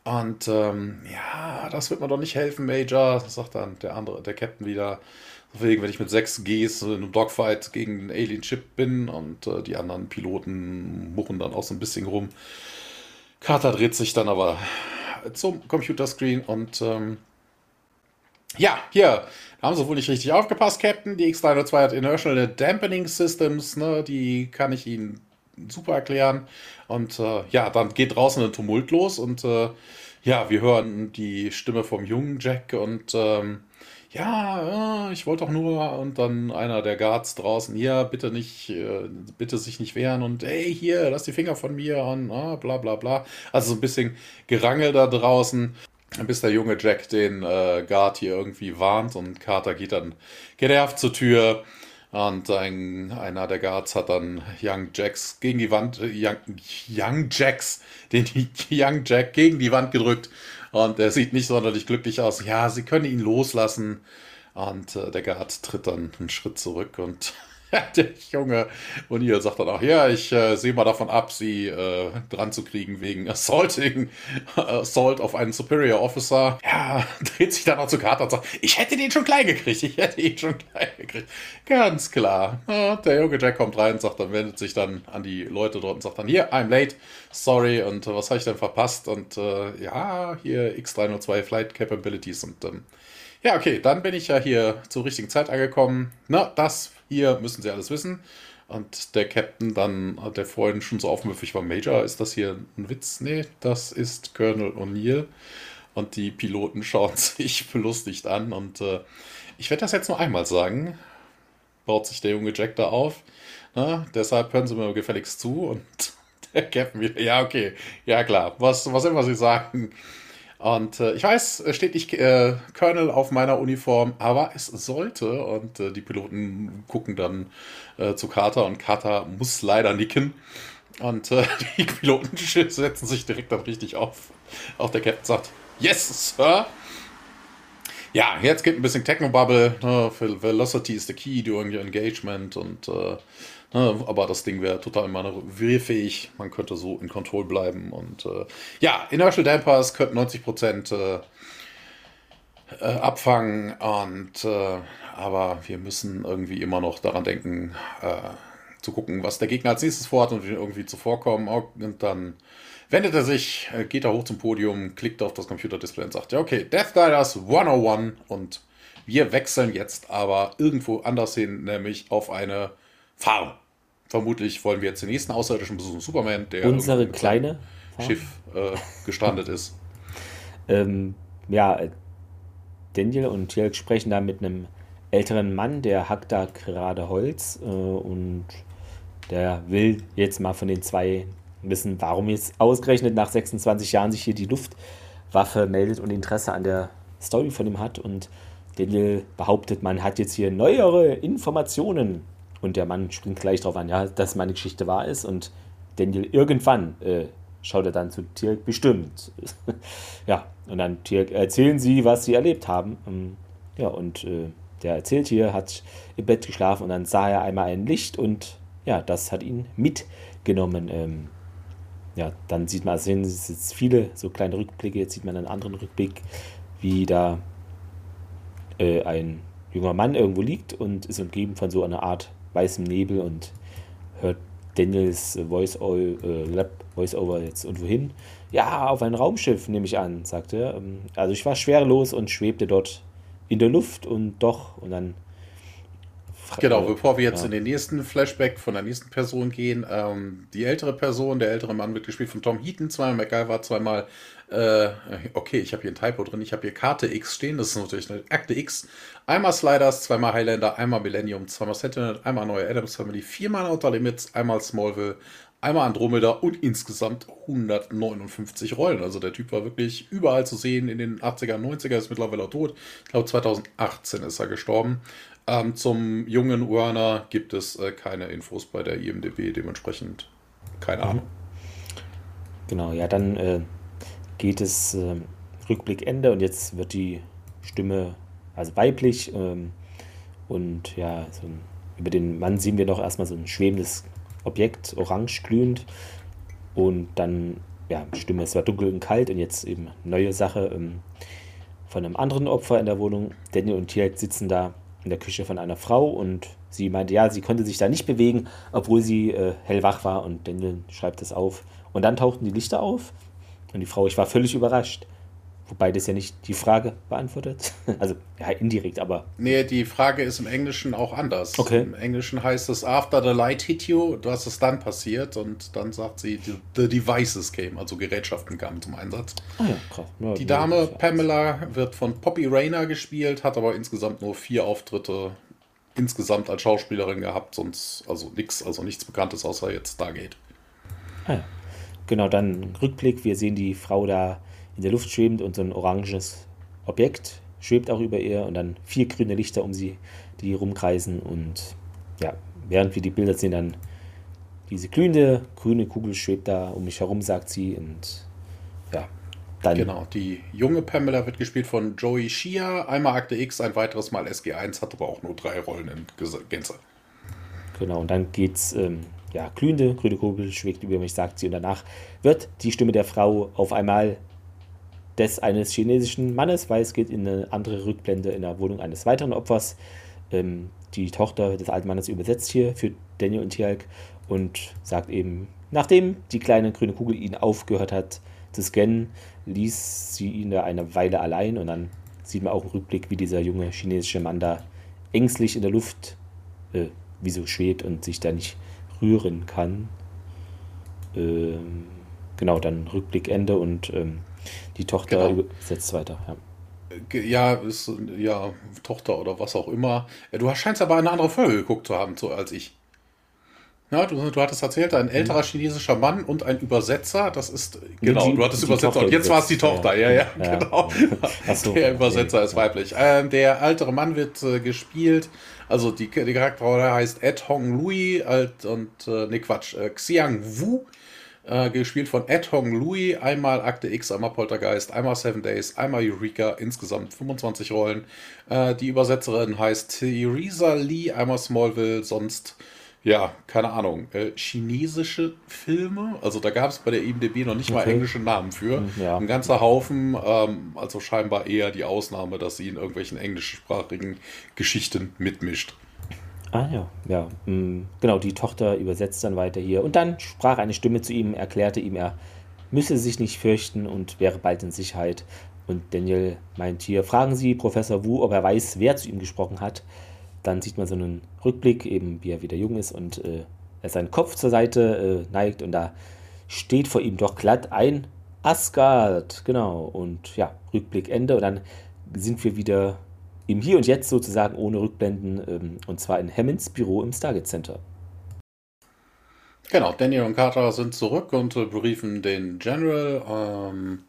Und ähm, ja, das wird mir doch nicht helfen, Major, sagt dann der andere, der Captain wieder. Deswegen, wenn ich mit sechs Gs in einem Dogfight gegen einen Alien-Chip bin und äh, die anderen Piloten muchen dann auch so ein bisschen rum. Carter dreht sich dann aber zum Computerscreen und ähm, ja, hier, haben sie wohl nicht richtig aufgepasst, Captain. Die X302 hat Inertial Dampening Systems, ne, die kann ich Ihnen super erklären. Und äh, ja, dann geht draußen ein Tumult los und äh, ja, wir hören die Stimme vom jungen Jack und ähm, ja, ich wollte doch nur und dann einer der Guards draußen, ja, bitte nicht, äh, bitte sich nicht wehren und hey, hier, lass die Finger von mir und ah, bla bla bla. Also so ein bisschen Gerangel da draußen bis der junge Jack den äh, Guard hier irgendwie warnt und Carter geht dann genervt zur Tür und ein, einer der Guards hat dann Young Jacks gegen die Wand, äh, Young, Young Jacks, den *laughs* Young Jack gegen die Wand gedrückt und er sieht nicht sonderlich glücklich aus. Ja, sie können ihn loslassen und äh, der Guard tritt dann einen Schritt zurück und *laughs* der Junge O'Neill sagt dann auch, ja, ich äh, sehe mal davon ab, sie äh, dran zu kriegen wegen Assaulting, *laughs* Assault auf einen Superior Officer. Ja, *laughs* dreht sich dann auch zu Carter und sagt, ich hätte den schon klein gekriegt, ich hätte ihn schon klein gekriegt. Ganz klar. Ja, der junge Jack kommt rein, sagt dann, wendet sich dann an die Leute dort und sagt dann, hier, I'm late, sorry, und äh, was habe ich denn verpasst? Und äh, ja, hier X302 Flight Capabilities und ähm, ja, okay, dann bin ich ja hier zur richtigen Zeit angekommen. Na, das hier müssen Sie alles wissen. Und der Captain dann, der vorhin schon so aufmüffig war, Major, ist das hier ein Witz? Nee, das ist Colonel O'Neill. Und die Piloten *laughs* schauen sich belustigt an. Und äh, ich werde das jetzt nur einmal sagen. Baut sich der junge Jack da auf. Na, deshalb hören Sie mir gefälligst zu. Und *laughs* der Captain wieder, ja, okay, ja klar, was, was immer Sie sagen. Und äh, ich weiß, es steht nicht äh, Colonel auf meiner Uniform, aber es sollte. Und äh, die Piloten gucken dann äh, zu Carter und Carter muss leider nicken. Und äh, *laughs* die Piloten setzen sich direkt dann richtig auf. Auch der Captain sagt, Yes, Sir. Ja, jetzt geht ein bisschen Technobubble. Ne? Velocity is the key during your engagement und äh, Ne, aber das Ding wäre total manövrierfähig. Man könnte so in Control bleiben. Und äh, ja, Inertial Dampers könnten 90% äh, äh, abfangen. Und, äh, aber wir müssen irgendwie immer noch daran denken, äh, zu gucken, was der Gegner als nächstes vorhat und irgendwie zuvorkommen. Und dann wendet er sich, äh, geht er hoch zum Podium, klickt auf das Computerdisplay und sagt, ja, okay, Death Gliders 101 und wir wechseln jetzt aber irgendwo anders hin, nämlich auf eine Farm. Vermutlich wollen wir jetzt den nächsten Außerirdischen besuchen, Superman, der unsere kleine Schiff äh, gestrandet ist. *laughs* Ähm, ja, Daniel und Jelk sprechen da mit einem älteren Mann, der hackt da gerade Holz äh, und der will jetzt mal von den zwei wissen, warum jetzt ausgerechnet nach 26 Jahren sich hier die Luftwaffe meldet und Interesse an der Story von ihm hat. Und Daniel behauptet, man hat jetzt hier neuere Informationen. Und der Mann springt gleich darauf an, ja, dass meine Geschichte wahr ist. Und Daniel irgendwann äh, schaut er dann zu Tirk bestimmt. *laughs* ja, und dann Tirk erzählen sie, was sie erlebt haben. Ähm, ja, und äh, der erzählt hier, hat im Bett geschlafen und dann sah er einmal ein Licht und ja, das hat ihn mitgenommen. Ähm, ja, dann sieht man, also sehen jetzt viele so kleine Rückblicke, jetzt sieht man einen anderen Rückblick, wie da äh, ein junger Mann irgendwo liegt und ist umgeben von so einer Art weißem Nebel und hört Daniels Voice-Over äh, Voice jetzt irgendwo hin. Ja, auf ein Raumschiff, nehme ich an, sagte er. Ähm, also ich war schwerelos und schwebte dort in der Luft und doch und dann Genau, bevor wir jetzt ja. in den nächsten Flashback von der nächsten Person gehen. Ähm, die ältere Person, der ältere Mann wird gespielt von Tom Heaton, zweimal MacGyver, zweimal, äh, okay, ich habe hier ein Typo drin, ich habe hier Karte X stehen, das ist natürlich eine Akte X. Einmal Sliders, zweimal Highlander, einmal Millennium, zweimal Sentinel, einmal neue Adams Family, viermal Outer Limits, einmal Smallville, einmal Andromeda und insgesamt 159 Rollen. Also der Typ war wirklich überall zu sehen in den 80er, 90er, ist mittlerweile auch tot. Ich glaube 2018 ist er gestorben. Ähm, zum jungen Werner gibt es äh, keine Infos bei der IMDB, dementsprechend keine Ahnung. Genau, ja, dann äh, geht es äh, Rückblick Ende und jetzt wird die Stimme also weiblich ähm, und ja, so ein, über den Mann sehen wir noch erstmal so ein schwebendes Objekt, orange glühend. Und dann, ja, Stimme, es war dunkel und kalt und jetzt eben neue Sache ähm, von einem anderen Opfer in der Wohnung. Daniel und Tiak sitzen da in der Küche von einer Frau und sie meinte, ja, sie konnte sich da nicht bewegen, obwohl sie äh, hellwach war und Daniel schreibt es auf. Und dann tauchten die Lichter auf und die Frau, ich war völlig überrascht. Wobei das ja nicht die Frage beantwortet. *laughs* Also, ja, indirekt, aber. Nee, die Frage ist im Englischen auch anders. Okay. Im Englischen heißt es, after the light hit you, was ist dann passiert? Und dann sagt sie, the devices came, also Gerätschaften kamen zum Einsatz. Ah ja, krass. Ja, die Dame Pamela wird von Poppy Rayner gespielt, hat aber insgesamt nur vier Auftritte insgesamt als Schauspielerin gehabt, sonst, also nichts, also nichts Bekanntes, außer jetzt Stargate. Ah ja. Genau, dann Rückblick, wir sehen die Frau da in der Luft schwebend und so ein oranges Objekt schwebt auch über ihr und dann vier grüne Lichter um sie, die rumkreisen und ja, während wir die Bilder sehen, dann diese glühende grüne Kugel schwebt da um mich herum, sagt sie und ja, dann. Genau, die junge Pamela wird gespielt von Joey Shia, einmal Akte X, ein weiteres Mal SG1, hat aber auch nur drei Rollen in Gänze. Genau, und dann geht's, ähm, ja, glühende grüne Kugel schwebt über mich, sagt sie, und danach wird die Stimme der Frau auf einmal des eines chinesischen Mannes, weil es geht in eine andere Rückblende in der Wohnung eines weiteren Opfers. Ähm, die Tochter des alten Mannes übersetzt hier für Daniel und Tjalk und sagt eben, nachdem die kleine grüne Kugel ihn aufgehört hat zu scannen, ließ sie ihn da eine Weile allein und dann sieht man auch im Rückblick, wie dieser junge chinesische Mann da ängstlich in der Luft äh, wie so schwebt und sich da nicht rühren kann. Ähm, genau, dann Rückblick Ende und ähm, die Tochter genau. setzt weiter, ja. Ja, ist ja Tochter oder was auch immer. Du scheinst aber eine andere Folge geguckt zu haben, so als ich. Ja, du, du hattest erzählt, ein älterer chinesischer Mann und ein Übersetzer. Das ist genau. Die, du hattest Übersetzer Tochter und jetzt war es die Tochter. Ja, ja, ja, ja genau. So, *laughs* der Übersetzer okay. ist weiblich. Ähm, der ältere Mann wird äh, gespielt. Also die, die Charakterrolle heißt Ed Hong Lui alt, und äh, nee Quatsch äh, Xiang Wu äh, gespielt von Ed Hong Louis, einmal Akte X, einmal Poltergeist, einmal Seven Days, einmal Eureka, insgesamt 25 Rollen. Äh, die Übersetzerin heißt Theresa Lee, einmal Smallville, sonst ja, keine Ahnung, äh, chinesische Filme. Also da gab es bei der IMDB noch nicht mal englische Namen für. Hm, ja. Ein ganzer Haufen, ähm, also scheinbar eher die Ausnahme, dass sie in irgendwelchen englischsprachigen Geschichten mitmischt. Ah ja, ja. Mm, genau, die Tochter übersetzt dann weiter hier. Und dann sprach eine Stimme zu ihm, erklärte ihm, er müsse sich nicht fürchten und wäre bald in Sicherheit. Und Daniel meint hier, fragen Sie Professor Wu, ob er weiß, wer zu ihm gesprochen hat. Dann sieht man so einen Rückblick, eben wie er wieder jung ist und äh, er seinen Kopf zur Seite äh, neigt und da steht vor ihm doch glatt ein Asgard. Genau. Und ja, Rückblick Ende. Und dann sind wir wieder im Hier und Jetzt sozusagen ohne Rückblenden, ähm, und zwar in Hammonds Büro im Stargate Center. Genau, Daniel und Carter sind zurück und äh, beriefen den General. Ähm,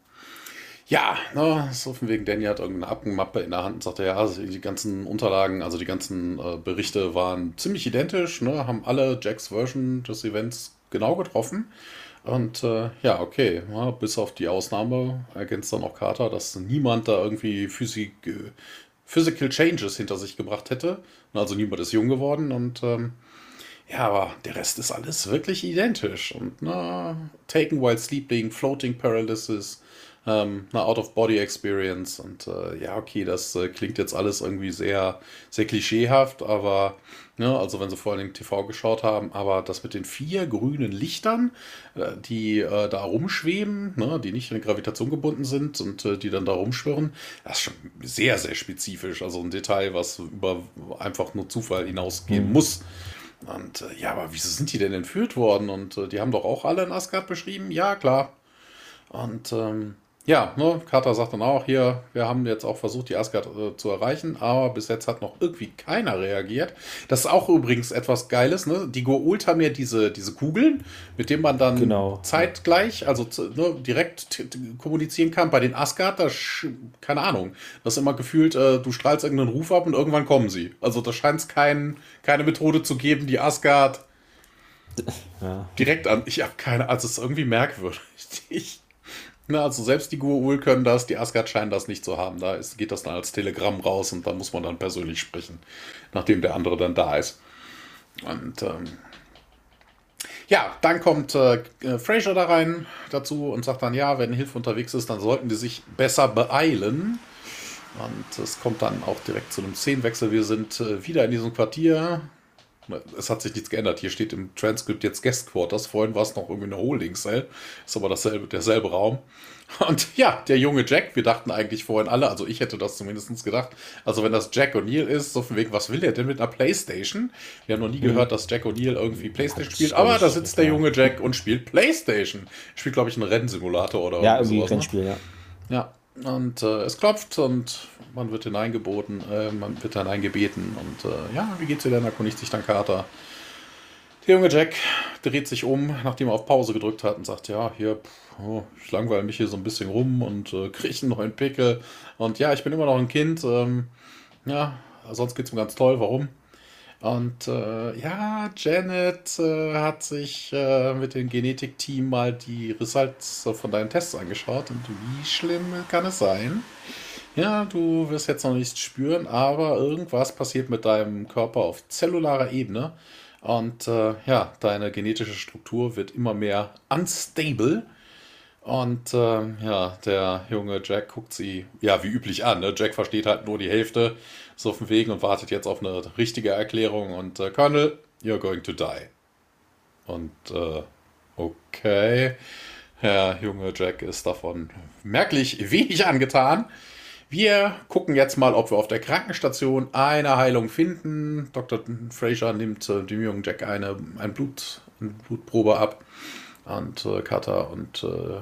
ja, ne, so von wegen, Danny hat irgendeine Aktenmappe in der Hand und sagte, ja, also die ganzen Unterlagen, also die ganzen äh, Berichte waren ziemlich identisch, ne, haben alle Jacks Version des Events genau getroffen. Und äh, ja, okay, ja, bis auf die Ausnahme ergänzt dann auch Carter, dass niemand da irgendwie Physik, äh, Physical Changes hinter sich gebracht hätte. Also niemand ist jung geworden und ähm, ja, aber der Rest ist alles wirklich identisch. Und na, Taken while sleeping, Floating Paralysis, ähm, eine Out-of-Body-Experience. Und äh, ja, okay, das äh, klingt jetzt alles irgendwie sehr, sehr klischeehaft, aber, ne, also wenn sie vor allem TV geschaut haben, aber das mit den vier grünen Lichtern, äh, die äh, da rumschweben, ne, die nicht in Gravitation gebunden sind und äh, die dann da rumschwirren, das ist schon sehr, sehr spezifisch. Also ein Detail, was über einfach nur Zufall hinausgehen mhm. muss. Und äh, ja, aber wieso sind die denn entführt worden? Und die haben doch auch alle in Asgard beschrieben? Ja, klar. Und ähm, ja, ne, Carter sagt dann auch hier, wir haben jetzt auch versucht, die Asgard äh, zu erreichen, aber bis jetzt hat noch irgendwie keiner reagiert. Das ist auch übrigens etwas Geiles, ne? Die Goa'uld haben ja diese, diese Kugeln, mit denen man dann genau. zeitgleich, also ne, direkt kommunizieren kann. Bei den Asgard, da, keine Ahnung, das ist immer gefühlt, äh, du strahlst irgendeinen Ruf ab und irgendwann kommen sie. Also da scheint es kein, keine Methode zu geben, die Asgard *laughs* ja. direkt an. Ich habe keine, also es ist irgendwie merkwürdig. *laughs* Ne, also selbst die Gua'ul können das, die Asgard scheinen das nicht zu haben. Da ist, geht das dann als Telegramm raus und da muss man dann persönlich sprechen, nachdem der andere dann da ist. Und ähm, ja, dann kommt äh, Fraser da rein dazu und sagt dann, ja, wenn Hilfe unterwegs ist, dann sollten die sich besser beeilen. Und es kommt dann auch direkt zu einem Szenenwechsel. Wir sind äh, wieder in diesem Quartier es hat sich nichts geändert. Hier steht im Transkript jetzt Guest Quarters. Vorhin war es noch irgendwie eine Holding Cell. Ist aber dasselbe, derselbe Raum. *laughs* Und ja, der junge Jack, wir dachten eigentlich vorhin alle, also ich hätte das zumindest gedacht, also wenn das Jack O'Neill ist, so von wegen, was will der denn mit einer Playstation? Wir haben noch nie mhm. gehört, dass Jack O'Neill irgendwie Playstation spielt, aber da sitzt der junge Jack und spielt Playstation. Spielt, glaube ich, einen Rennsimulator oder Ja, irgendwie ein ne? Rennspiel, ja. Ja, und äh, es klopft und man wird hineingeboten, äh, man wird hineingebeten und äh, ja, wie geht's dir denn? erkundigt sich dann Carter. Der junge Jack dreht sich um, nachdem er auf Pause gedrückt hat und sagt, ja, hier, oh, ich langweile mich hier so ein bisschen rum und äh, kriege einen neuen Pickel. Und ja, ich bin immer noch ein Kind. Ähm, ja, sonst geht's mir ganz toll. Warum? Und äh, ja, Janet äh, hat sich äh, mit dem Genetikteam mal die Results von deinen Tests angeschaut. Und wie schlimm kann es sein? Ja, du wirst jetzt noch nichts spüren, aber irgendwas passiert mit deinem Körper auf zellularer Ebene. Und äh, ja, deine genetische Struktur wird immer mehr unstable. Und äh, ja, der junge Jack guckt sie ja wie üblich an. Ne? Jack versteht halt nur die Hälfte so auf dem Weg und wartet jetzt auf eine richtige Erklärung. Und äh, Colonel, you're going to die. Und äh, okay, Herr junge Jack ist davon merklich wenig angetan. Wir gucken jetzt mal, ob wir auf der Krankenstation eine Heilung finden. Dr. Fraser nimmt äh, dem jungen Jack eine, ein Blut, eine Blutprobe ab. Und äh, Carter und äh,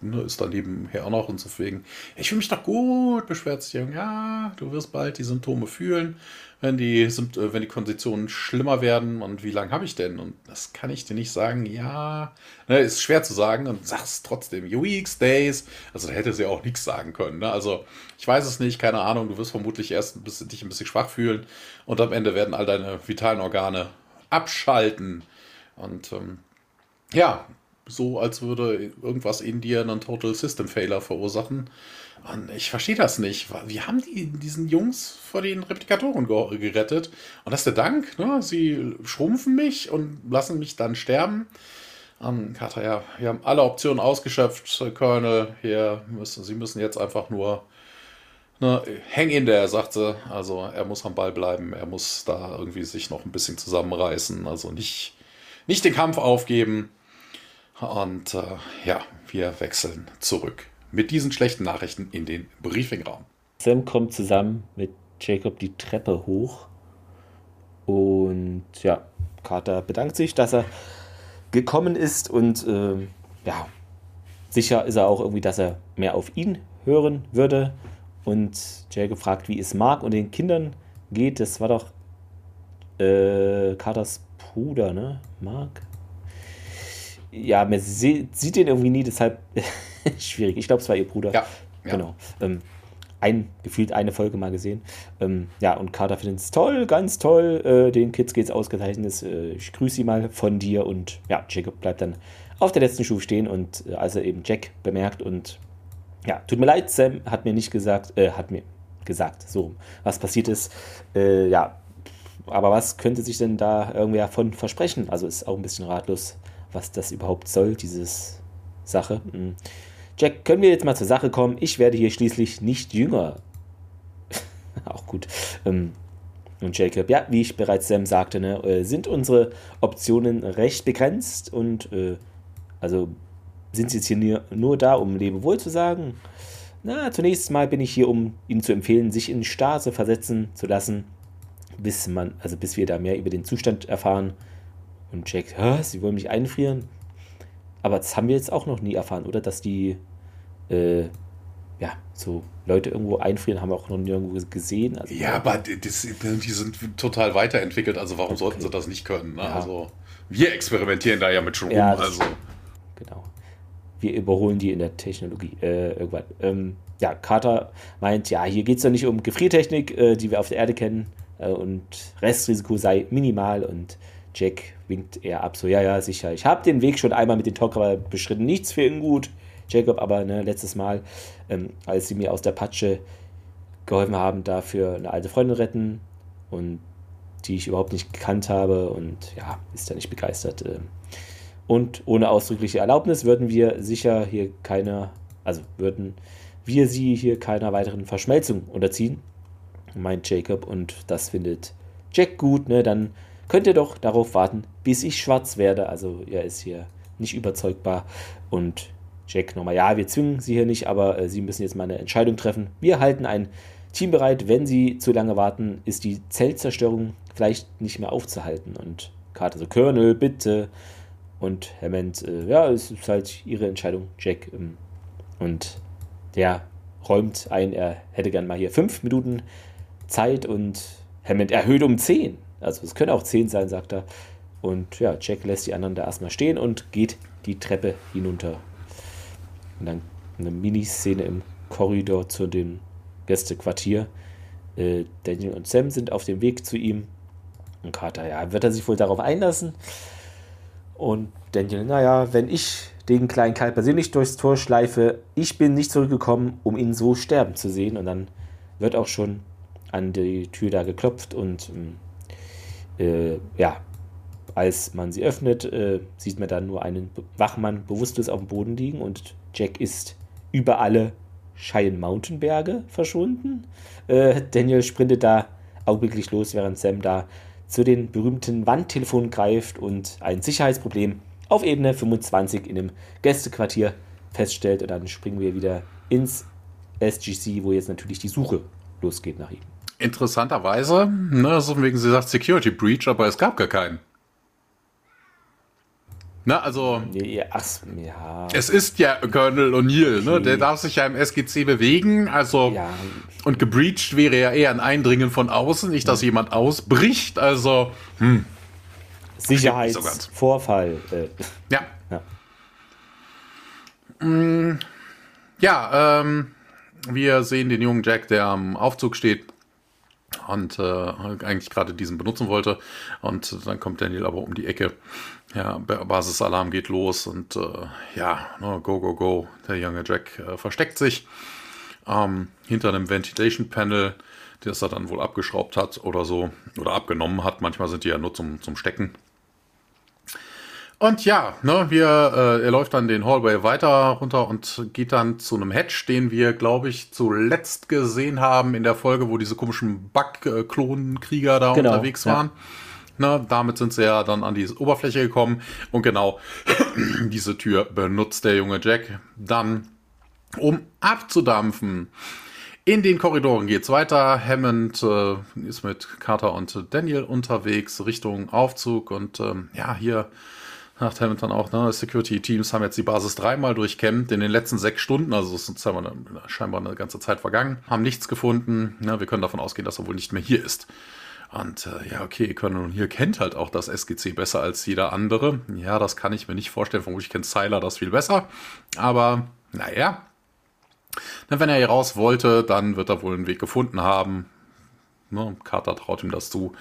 ne, ist dann nebenher auch noch und so wegen, ich fühle mich doch gut, beschwert sich ja, du wirst bald die Symptome fühlen, wenn die, äh, wenn die Konditionen schlimmer werden. Und wie lange habe ich denn? Und das kann ich dir nicht sagen, ja, ne, ist schwer zu sagen und sag's trotzdem, weeks, days, also da hätte sie auch nichts sagen können, ne? also ich weiß es nicht, keine Ahnung, du wirst vermutlich erst ein bisschen, dich ein bisschen schwach fühlen und am Ende werden all deine vitalen Organe abschalten. Und ähm, ja, so, als würde irgendwas in dir einen Total System Failure verursachen. Und ich verstehe das nicht. Wie haben die diesen Jungs vor den Replikatoren gerettet? Und das ist der Dank. Ne? Sie schrumpfen mich und lassen mich dann sterben. Um, Carter, ja, wir haben alle Optionen ausgeschöpft, Colonel. Hier müssen, Sie müssen jetzt einfach nur ne, hang in der, sagt sie. Also er muss am Ball bleiben. Er muss da irgendwie sich noch ein bisschen zusammenreißen. Also nicht, nicht den Kampf aufgeben. Und äh, ja, wir wechseln zurück mit diesen schlechten Nachrichten in den Briefingraum. Sam kommt zusammen mit Jacob die Treppe hoch. Und ja, Carter bedankt sich, dass er gekommen ist. Und äh, ja, sicher ist er auch irgendwie, dass er mehr auf ihn hören würde. und Jacob fragt, wie es Mark und den Kindern geht. Das war doch äh, Carters Bruder, ne? Mark? Ja, man sieht, sieht den irgendwie nie, deshalb *laughs* schwierig. Ich glaube, es war ihr Bruder. Ja. ja. Genau. Ähm, ein, gefühlt eine Folge mal gesehen. Ähm, ja, und Carter findet es toll, ganz toll. Äh, den Kids geht's ausgezeichnet. Äh, ich grüße sie mal von dir und ja, Jacob bleibt dann auf der letzten Stufe stehen und äh, als er eben Jack bemerkt und ja, tut mir leid, Sam hat mir nicht gesagt, äh, hat mir gesagt, so, was passiert ist. Äh, ja, aber was könnte sich denn da irgendwer von versprechen? Also ist auch ein bisschen ratlos, was das überhaupt soll, dieses Sache. Hm. Jack, können wir jetzt mal zur Sache kommen? Ich werde hier schließlich nicht jünger. *laughs* auch gut. Ähm, und Jacob, ja, wie ich bereits Sam sagte, ne, äh, sind unsere Optionen recht begrenzt und äh, also sind Sie jetzt hier nur da, um Lebewohl zu sagen? Na, zunächst mal bin ich hier, um Ihnen zu empfehlen, sich in Stase versetzen zu lassen, bis man, also bis wir da mehr über den Zustand erfahren. Und Jack, Sie wollen mich einfrieren? Aber das haben wir jetzt auch noch nie erfahren, oder? Dass die, äh, ja, so Leute irgendwo einfrieren, haben wir auch noch nirgendwo gesehen. Also, ja, aber das, die sind total weiterentwickelt, also warum okay. sollten sie das nicht können? Ne? Ja. Also, wir experimentieren da ja mit schon ja, rum. Also genau. Wir überholen die in der Technologie äh, irgendwann. Ähm, ja, Carter meint, ja, hier geht es doch nicht um Gefriertechnik, äh, die wir auf der Erde kennen äh, und Restrisiko sei minimal und Jack winkt eher ab, so, ja, ja, sicher. Ich habe den Weg schon einmal mit den Talker beschritten, nichts für ihn gut. Jacob aber ne, letztes Mal, ähm, als sie mir aus der Patsche geholfen haben, dafür eine alte Freundin retten und die ich überhaupt nicht gekannt habe und ja, ist da nicht begeistert. Ähm, und ohne ausdrückliche Erlaubnis würden wir sicher hier keine, also würden wir sie hier keiner weiteren Verschmelzung unterziehen, meint Jacob. Und das findet Jack gut, ne? Dann könnt ihr doch darauf warten, bis ich schwarz werde. Also er ist hier nicht überzeugbar. Und Jack nochmal, ja, wir zwingen sie hier nicht, aber äh, sie müssen jetzt mal eine Entscheidung treffen. Wir halten ein Team bereit. Wenn sie zu lange warten, ist die Zeltzerstörung vielleicht nicht mehr aufzuhalten. Und Carter so, Colonel, bitte. Und Hammond, äh, ja, es ist halt ihre Entscheidung, Jack. Ähm, und der räumt ein, er hätte gern mal hier fünf Minuten Zeit und Hammond erhöht um zehn. Also es können auch zehn sein, sagt er. Und ja, Jack lässt die anderen da erstmal stehen und geht die Treppe hinunter. Und dann eine Miniszene im Korridor zu dem Gästequartier. Äh, Daniel und Sam sind auf dem Weg zu ihm. Und Carter, ja, wird er sich wohl darauf einlassen? Und Daniel, naja, wenn ich den kleinen Kerl persönlich durchs Tor schleife, ich bin nicht zurückgekommen, um ihn so sterben zu sehen. Und dann wird auch schon an die Tür da geklopft und ähm, äh, ja, als man sie öffnet, äh, sieht man dann nur einen Wachmann bewusstlos auf dem Boden liegen und Jack ist über alle Cheyenne Mountain Berge verschwunden. Äh, Daniel sprintet da augenblicklich los, während Sam da zu den berühmten Wandtelefonen greift und ein Sicherheitsproblem auf Ebene 25 in dem Gästequartier feststellt. Und dann springen wir wieder ins SGC, wo jetzt natürlich die Suche losgeht nach ihm. Interessanterweise, ne, so wegen sie sagt Security Breach, aber es gab gar keinen. Ne, also. Ja, ach, ja. Es ist ja Colonel O'Neill, ne? Der darf sich ja im SGC bewegen, also. Ja. Und gebreached wäre ja eher ein Eindringen von außen, nicht, dass jemand ausbricht, also. Hm. Sicherheitsvorfall. Äh. Ja. Ja, mm, ja ähm, wir sehen den jungen Jack, der am Aufzug steht und äh, eigentlich gerade diesen benutzen wollte. Und dann kommt Daniel aber um die Ecke ja, Basisalarm geht los und äh, ja, no, go, go, go. Der junge Jack äh, versteckt sich ähm, hinter einem Ventilation Panel, das er dann wohl abgeschraubt hat oder so oder abgenommen hat. Manchmal sind die ja nur zum, zum Stecken. Und ja, ne, wir, äh, er läuft dann den Hallway weiter runter und geht dann zu einem Hedge, den wir, glaube ich, zuletzt gesehen haben in der Folge, wo diese komischen Bug-Klonkrieger da genau, unterwegs waren. Ja. Ne, damit sind sie ja dann an die Oberfläche gekommen. Und genau *clears throat* diese Tür benutzt der junge Jack dann, um abzudampfen. In den Korridoren geht es weiter. Hammond äh, ist mit Carter und Daniel unterwegs Richtung Aufzug. Und ähm, ja, hier Hammond dann auch, ne, Security-Teams haben jetzt die Basis dreimal durchkämmt in den letzten sechs Stunden, also es ist scheinbar eine ganze Zeit vergangen, haben nichts gefunden. Ne, wir können davon ausgehen, dass er wohl nicht mehr hier ist. Und äh, ja, okay, Colonel hier kennt halt auch das SGC besser als jeder andere. Ja, das kann ich mir nicht vorstellen. Vermutlich kennt Sylar das viel besser. Aber naja, wenn er hier raus wollte, dann wird er wohl einen Weg gefunden haben. Ne, Carter traut ihm das zu.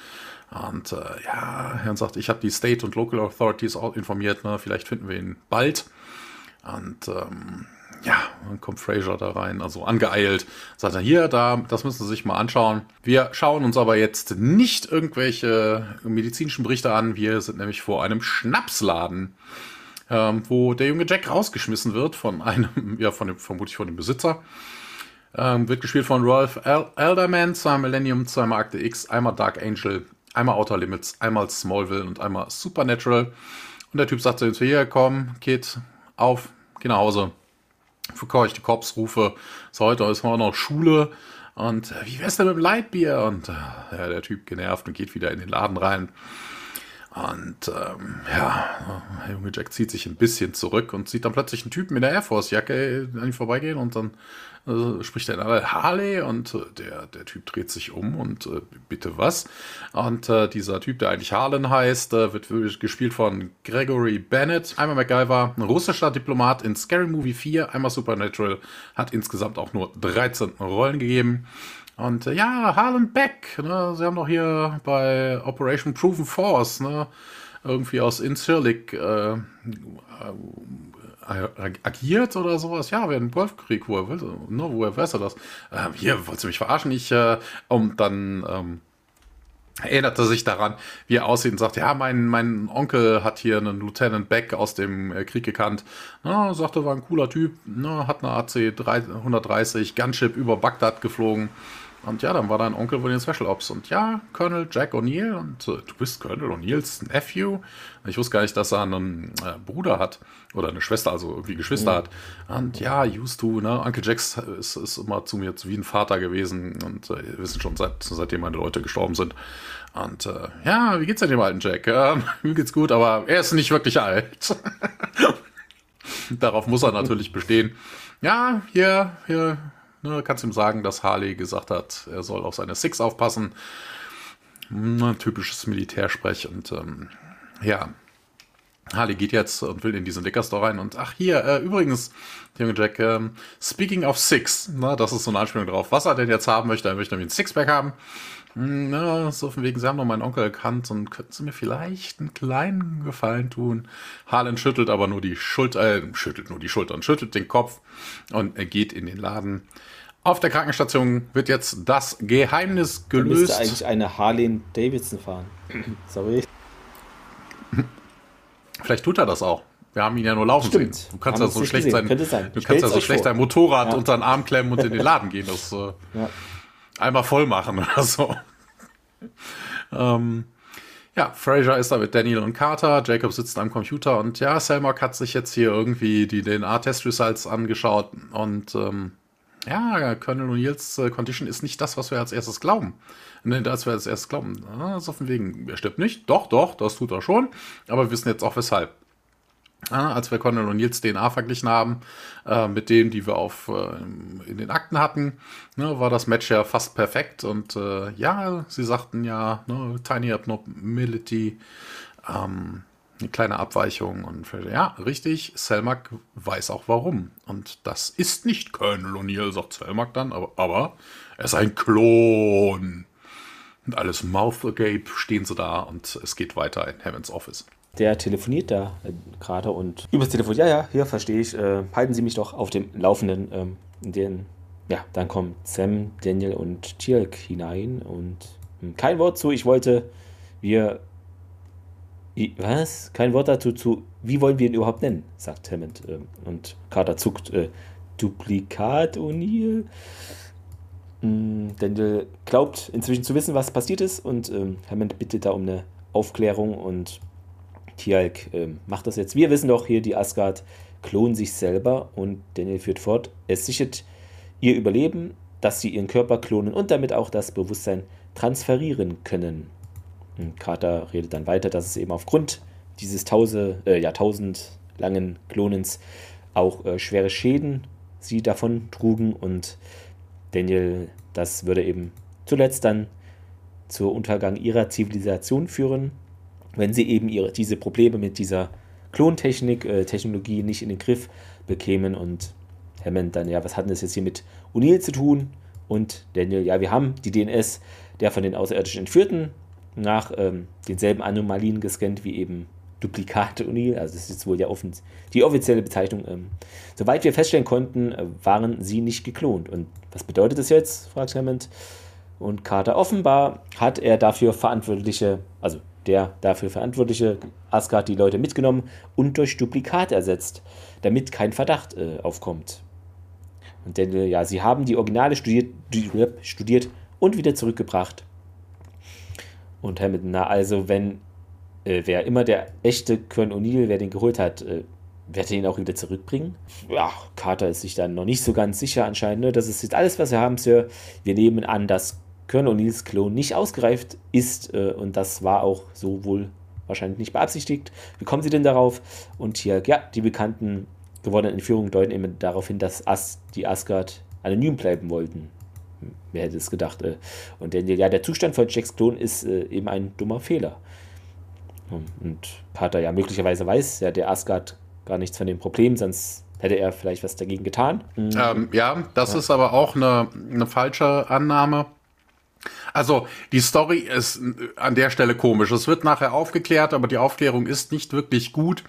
Und äh, ja, er sagt, ich habe die State und Local Authorities auch informiert, ne? vielleicht finden wir ihn bald. Und ähm, ja, dann kommt Fraser da rein, also angeeilt. Sagt er, hier, da, das müssen Sie sich mal anschauen. Wir schauen uns aber jetzt nicht irgendwelche medizinischen Berichte an. Wir sind nämlich vor einem Schnapsladen, ähm, wo der junge Jack rausgeschmissen wird von einem, *laughs* ja, von dem, vermutlich von dem Besitzer. Ähm, wird gespielt von Rolf Elderman, zweimal Millennium, zweimal Akte X, einmal Dark Angel, einmal Outer Limits, einmal Smallville und einmal Supernatural. Und der Typ sagt so hier, komm, Kid, auf, geh nach Hause. Verkaufe ich die Korpsrufe. So, heute ist mal noch Schule. Und äh, wie wär's denn mit dem Lightbier? Und äh, ja, der Typ genervt und geht wieder in den Laden rein. Und ähm, ja, der junge Jack zieht sich ein bisschen zurück und sieht dann plötzlich einen Typen in der Air Force-Jacke an ihm vorbeigehen und dann äh, spricht er in Harley und äh, der, der Typ dreht sich um und äh, bitte was. Und äh, dieser Typ, der eigentlich Harlan heißt, äh, wird gespielt von Gregory Bennett. Einmal MacGyver, ein russischer Diplomat in Scary Movie 4, einmal Supernatural, hat insgesamt auch nur 13 Rollen gegeben. Und ja, Harlan Beck, ne? sie haben doch hier bei Operation Proven Force, ne? Irgendwie aus Incirlik äh, äh, agiert oder sowas. Ja, während dem Golfkrieg, woher, will, ne, woher weiß er das? Ähm, hier, wolltest du mich verarschen? Ich, äh, und dann ähm, er sich daran, wie er aussieht und sagt, ja, mein, mein Onkel hat hier einen Lieutenant Beck aus dem äh, Krieg gekannt. Na, sagte, war ein cooler Typ, na, hat eine AC 130 Gunship über Bagdad geflogen. Und ja, dann war dein Onkel wohl in Special Ops. Und ja, Colonel Jack O'Neill. Und äh, du bist Colonel O'Neills Nephew. Ich wusste gar nicht, dass er einen äh, Bruder hat. Oder eine Schwester, also irgendwie Geschwister mhm. hat. Und ja, used to, ne? Uncle Jax ist, ist immer zu mir wie ein Vater gewesen. Und äh, wir wissen schon, seit, seitdem meine Leute gestorben sind. Und äh, ja, wie geht's denn dem alten Jack? Ähm, *laughs* mir geht's gut, aber er ist nicht wirklich alt. *laughs* Darauf muss er natürlich bestehen. Ja, hier, hier, Ne, kannst ihm sagen, dass Harley gesagt hat, er soll auf seine Six aufpassen. Ne, typisches Militärsprech und ähm, ja. Harley geht jetzt und will in diesen Liquor Store rein und ach hier, äh, übrigens, junge Jack, ähm, speaking of Six, ne, das ist so eine Anspielung drauf, was er denn jetzt haben möchte, er möchte nämlich ein Sixpack haben. Hm, na, so von wegen, Sie haben doch meinen Onkel erkannt und könnten Sie mir vielleicht einen kleinen Gefallen tun? Harlan schüttelt aber nur die Schulter, äh, schüttelt nur die Schultern, schüttelt den Kopf und er geht in den Laden. Auf der Krankenstation wird jetzt das Geheimnis gelöst. Er müsste eigentlich eine Harley Davidson fahren. *laughs* Sorry. Vielleicht tut er das auch. Wir haben ihn ja nur laufen Stimmt. sehen. Du kannst ja so schlecht sein, sein. Du kannst ja so schlecht vor. dein Motorrad ja. unter den Arm klemmen und in den *laughs* Laden gehen. Das äh, ja. Einmal voll machen oder *laughs* so. ähm, ja, Fraser ist da mit Daniel und Carter, Jacob sitzt am Computer und ja, Selmark hat sich jetzt hier irgendwie die DNA-Test-Results angeschaut und ähm, ja, Colonel O'Neills äh, Condition ist nicht das, was wir als erstes glauben. Ne, das wir als erstes glauben. Also von wegen, er stirbt nicht. Doch, doch, das tut er schon. Aber wir wissen jetzt auch weshalb. Ja, als wir Colonel O'Neills DNA verglichen haben äh, mit denen, die wir auf, äh, in den Akten hatten, ne, war das Match ja fast perfekt. Und äh, ja, sie sagten ja, ne, Tiny Abnormality, ähm, eine kleine Abweichung und ja, richtig, Selmak weiß auch warum. Und das ist nicht Colonel O'Neill, sagt Selmak dann, aber, aber er ist ein Klon. Und alles Mouth agape stehen sie da und es geht weiter in Heavens Office. Der telefoniert da äh, gerade und übers Telefon, ja, ja, hier verstehe ich, äh, halten Sie mich doch auf dem Laufenden. Ähm, den, ja, dann kommt Sam, Daniel und Tirk hinein und hm, kein Wort zu, ich wollte, wir was? Kein Wort dazu zu, wie wollen wir ihn überhaupt nennen, sagt Hammond. Ähm, und Carter zuckt, äh, Duplikat O'Neill. Mm, Daniel glaubt inzwischen zu wissen, was passiert ist und ähm, Hammond bittet da um eine Aufklärung und Tialk äh, macht das jetzt. Wir wissen doch hier, die Asgard klonen sich selber und Daniel führt fort, es sichert ihr Überleben, dass sie ihren Körper klonen und damit auch das Bewusstsein transferieren können. Und Carter redet dann weiter, dass es eben aufgrund dieses Tausend, äh, jahrtausendlangen Klonens auch äh, schwere Schäden sie davon trugen und Daniel, das würde eben zuletzt dann zur Untergang ihrer Zivilisation führen, wenn sie eben ihre, diese Probleme mit dieser Klontechnik, äh, Technologie nicht in den Griff bekämen und Hammond dann, ja, was hat denn das jetzt hier mit O'Neill zu tun? Und Daniel, ja, wir haben die DNS der von den Außerirdischen Entführten nach ähm, denselben Anomalien gescannt wie eben Duplikate O'Neill, also das ist jetzt wohl ja offen, die offizielle Bezeichnung. Ähm, soweit wir feststellen konnten, äh, waren sie nicht geklont. Und was bedeutet das jetzt? fragt Hammond. Und Carter offenbar hat er dafür verantwortliche, also der dafür verantwortliche Asgard die Leute mitgenommen und durch Duplikate ersetzt, damit kein Verdacht äh, aufkommt. Und denn, ja, sie haben die Originale studiert, studiert und wieder zurückgebracht. Und Hamilton, na also, wenn äh, wer immer der echte Kern O'Neill, wer den geholt hat, äh, wird er ihn auch wieder zurückbringen? Ja, Carter ist sich dann noch nicht so ganz sicher anscheinend. Ne? Das ist jetzt alles, was wir haben, Sir. Wir nehmen an, dass Colonel O'Neills Klon nicht ausgereift ist äh, und das war auch so wohl wahrscheinlich nicht beabsichtigt. Wie kommen Sie denn darauf? Und hier, ja, die bekannten gewonnenen Entführungen deuten eben darauf hin, dass As, die Asgard anonym bleiben wollten. Wer hätte es gedacht? Äh. Und der, ja, der Zustand von Jacks Klon ist äh, eben ein dummer Fehler. Hm, und Pater ja möglicherweise weiß ja der Asgard gar nichts von dem Problem, sonst hätte er vielleicht was dagegen getan. Hm. Ähm, ja, das ja. ist aber auch eine, eine falsche Annahme. Also die Story ist an der Stelle komisch. Es wird nachher aufgeklärt, aber die Aufklärung ist nicht wirklich gut,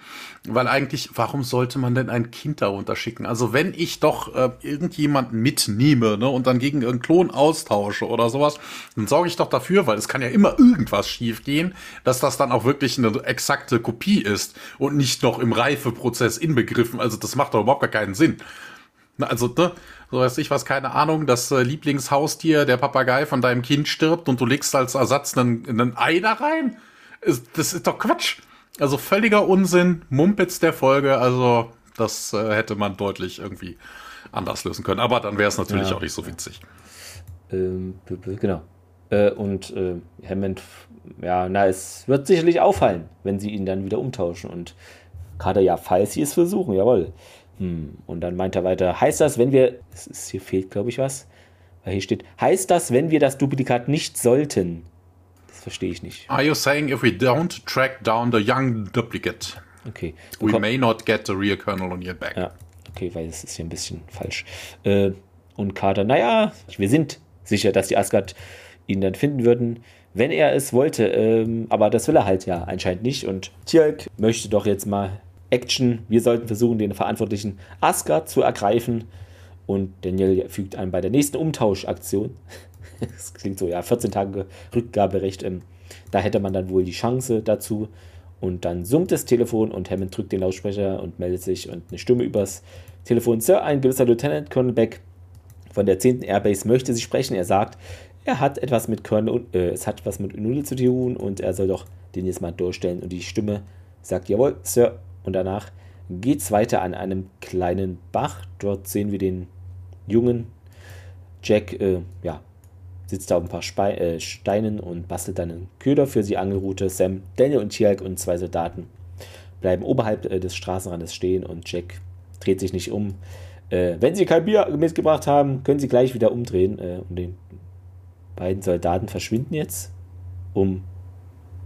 weil eigentlich, warum sollte man denn ein Kind darunter schicken? Also wenn ich doch äh, irgendjemanden mitnehme ne, und dann gegen einen Klon austausche oder sowas, dann sorge ich doch dafür, weil es kann ja immer irgendwas schiefgehen, dass das dann auch wirklich eine exakte Kopie ist und nicht noch im Reifeprozess inbegriffen. Also das macht doch überhaupt gar keinen Sinn. Also, ne? So weiß ich was, keine Ahnung, das äh, Lieblingshaustier, der Papagei von deinem Kind stirbt und du legst als Ersatz einen, einen Ei da rein? Das ist doch Quatsch. Also völliger Unsinn, Mumpitz der Folge, also das äh, hätte man deutlich irgendwie anders lösen können. Aber dann wäre es natürlich ja. auch nicht so witzig. Ähm, genau. Äh, und äh, Hammond, ja, na, es wird sicherlich auffallen, wenn sie ihn dann wieder umtauschen. Und gerade ja, falls sie es versuchen, jawohl. Hm. Und dann meint er weiter, heißt das, wenn wir, ist, hier fehlt glaube ich was, weil hier steht, heißt das, wenn wir das Duplikat nicht sollten? Das verstehe ich nicht. Are you saying if we don't track down the young duplicate, okay. we may not get the real Colonel O'Neill back? Ja, okay, weil es ist hier ein bisschen falsch. Äh, und Carter, naja, wir sind sicher, dass die Asgard ihn dann finden würden, wenn er es wollte. Ähm, aber das will er halt ja anscheinend nicht. Und Tjalk möchte doch jetzt mal Action. Wir sollten versuchen, den verantwortlichen Asgard zu ergreifen. Und Daniel fügt an bei der nächsten Umtauschaktion. *laughs* das klingt so, ja, 14 Tage Rückgaberecht. Ähm, da hätte man dann wohl die Chance dazu. Und dann summt das Telefon und Hammond drückt den Lautsprecher und meldet sich und eine Stimme übers Telefon. Sir, ein gewisser Lieutenant Colonel Beck von der 10. Airbase möchte Sie sprechen. Er sagt, er hat etwas mit Colonel, äh, es hat was mit Unuli zu tun und er soll doch den jetzt mal durchstellen. Und die Stimme sagt, jawohl, Sir, und danach geht es weiter an einem kleinen Bach. Dort sehen wir den jungen Jack, äh, ja, sitzt da auf ein paar Spe äh, Steinen und bastelt dann einen Köder für die Angelroute. Sam, Daniel und Tialk und zwei Soldaten bleiben oberhalb äh, des Straßenrandes stehen und Jack dreht sich nicht um. Äh, wenn sie kein Bier mitgebracht haben, können sie gleich wieder umdrehen. Äh, und den beiden Soldaten verschwinden jetzt, um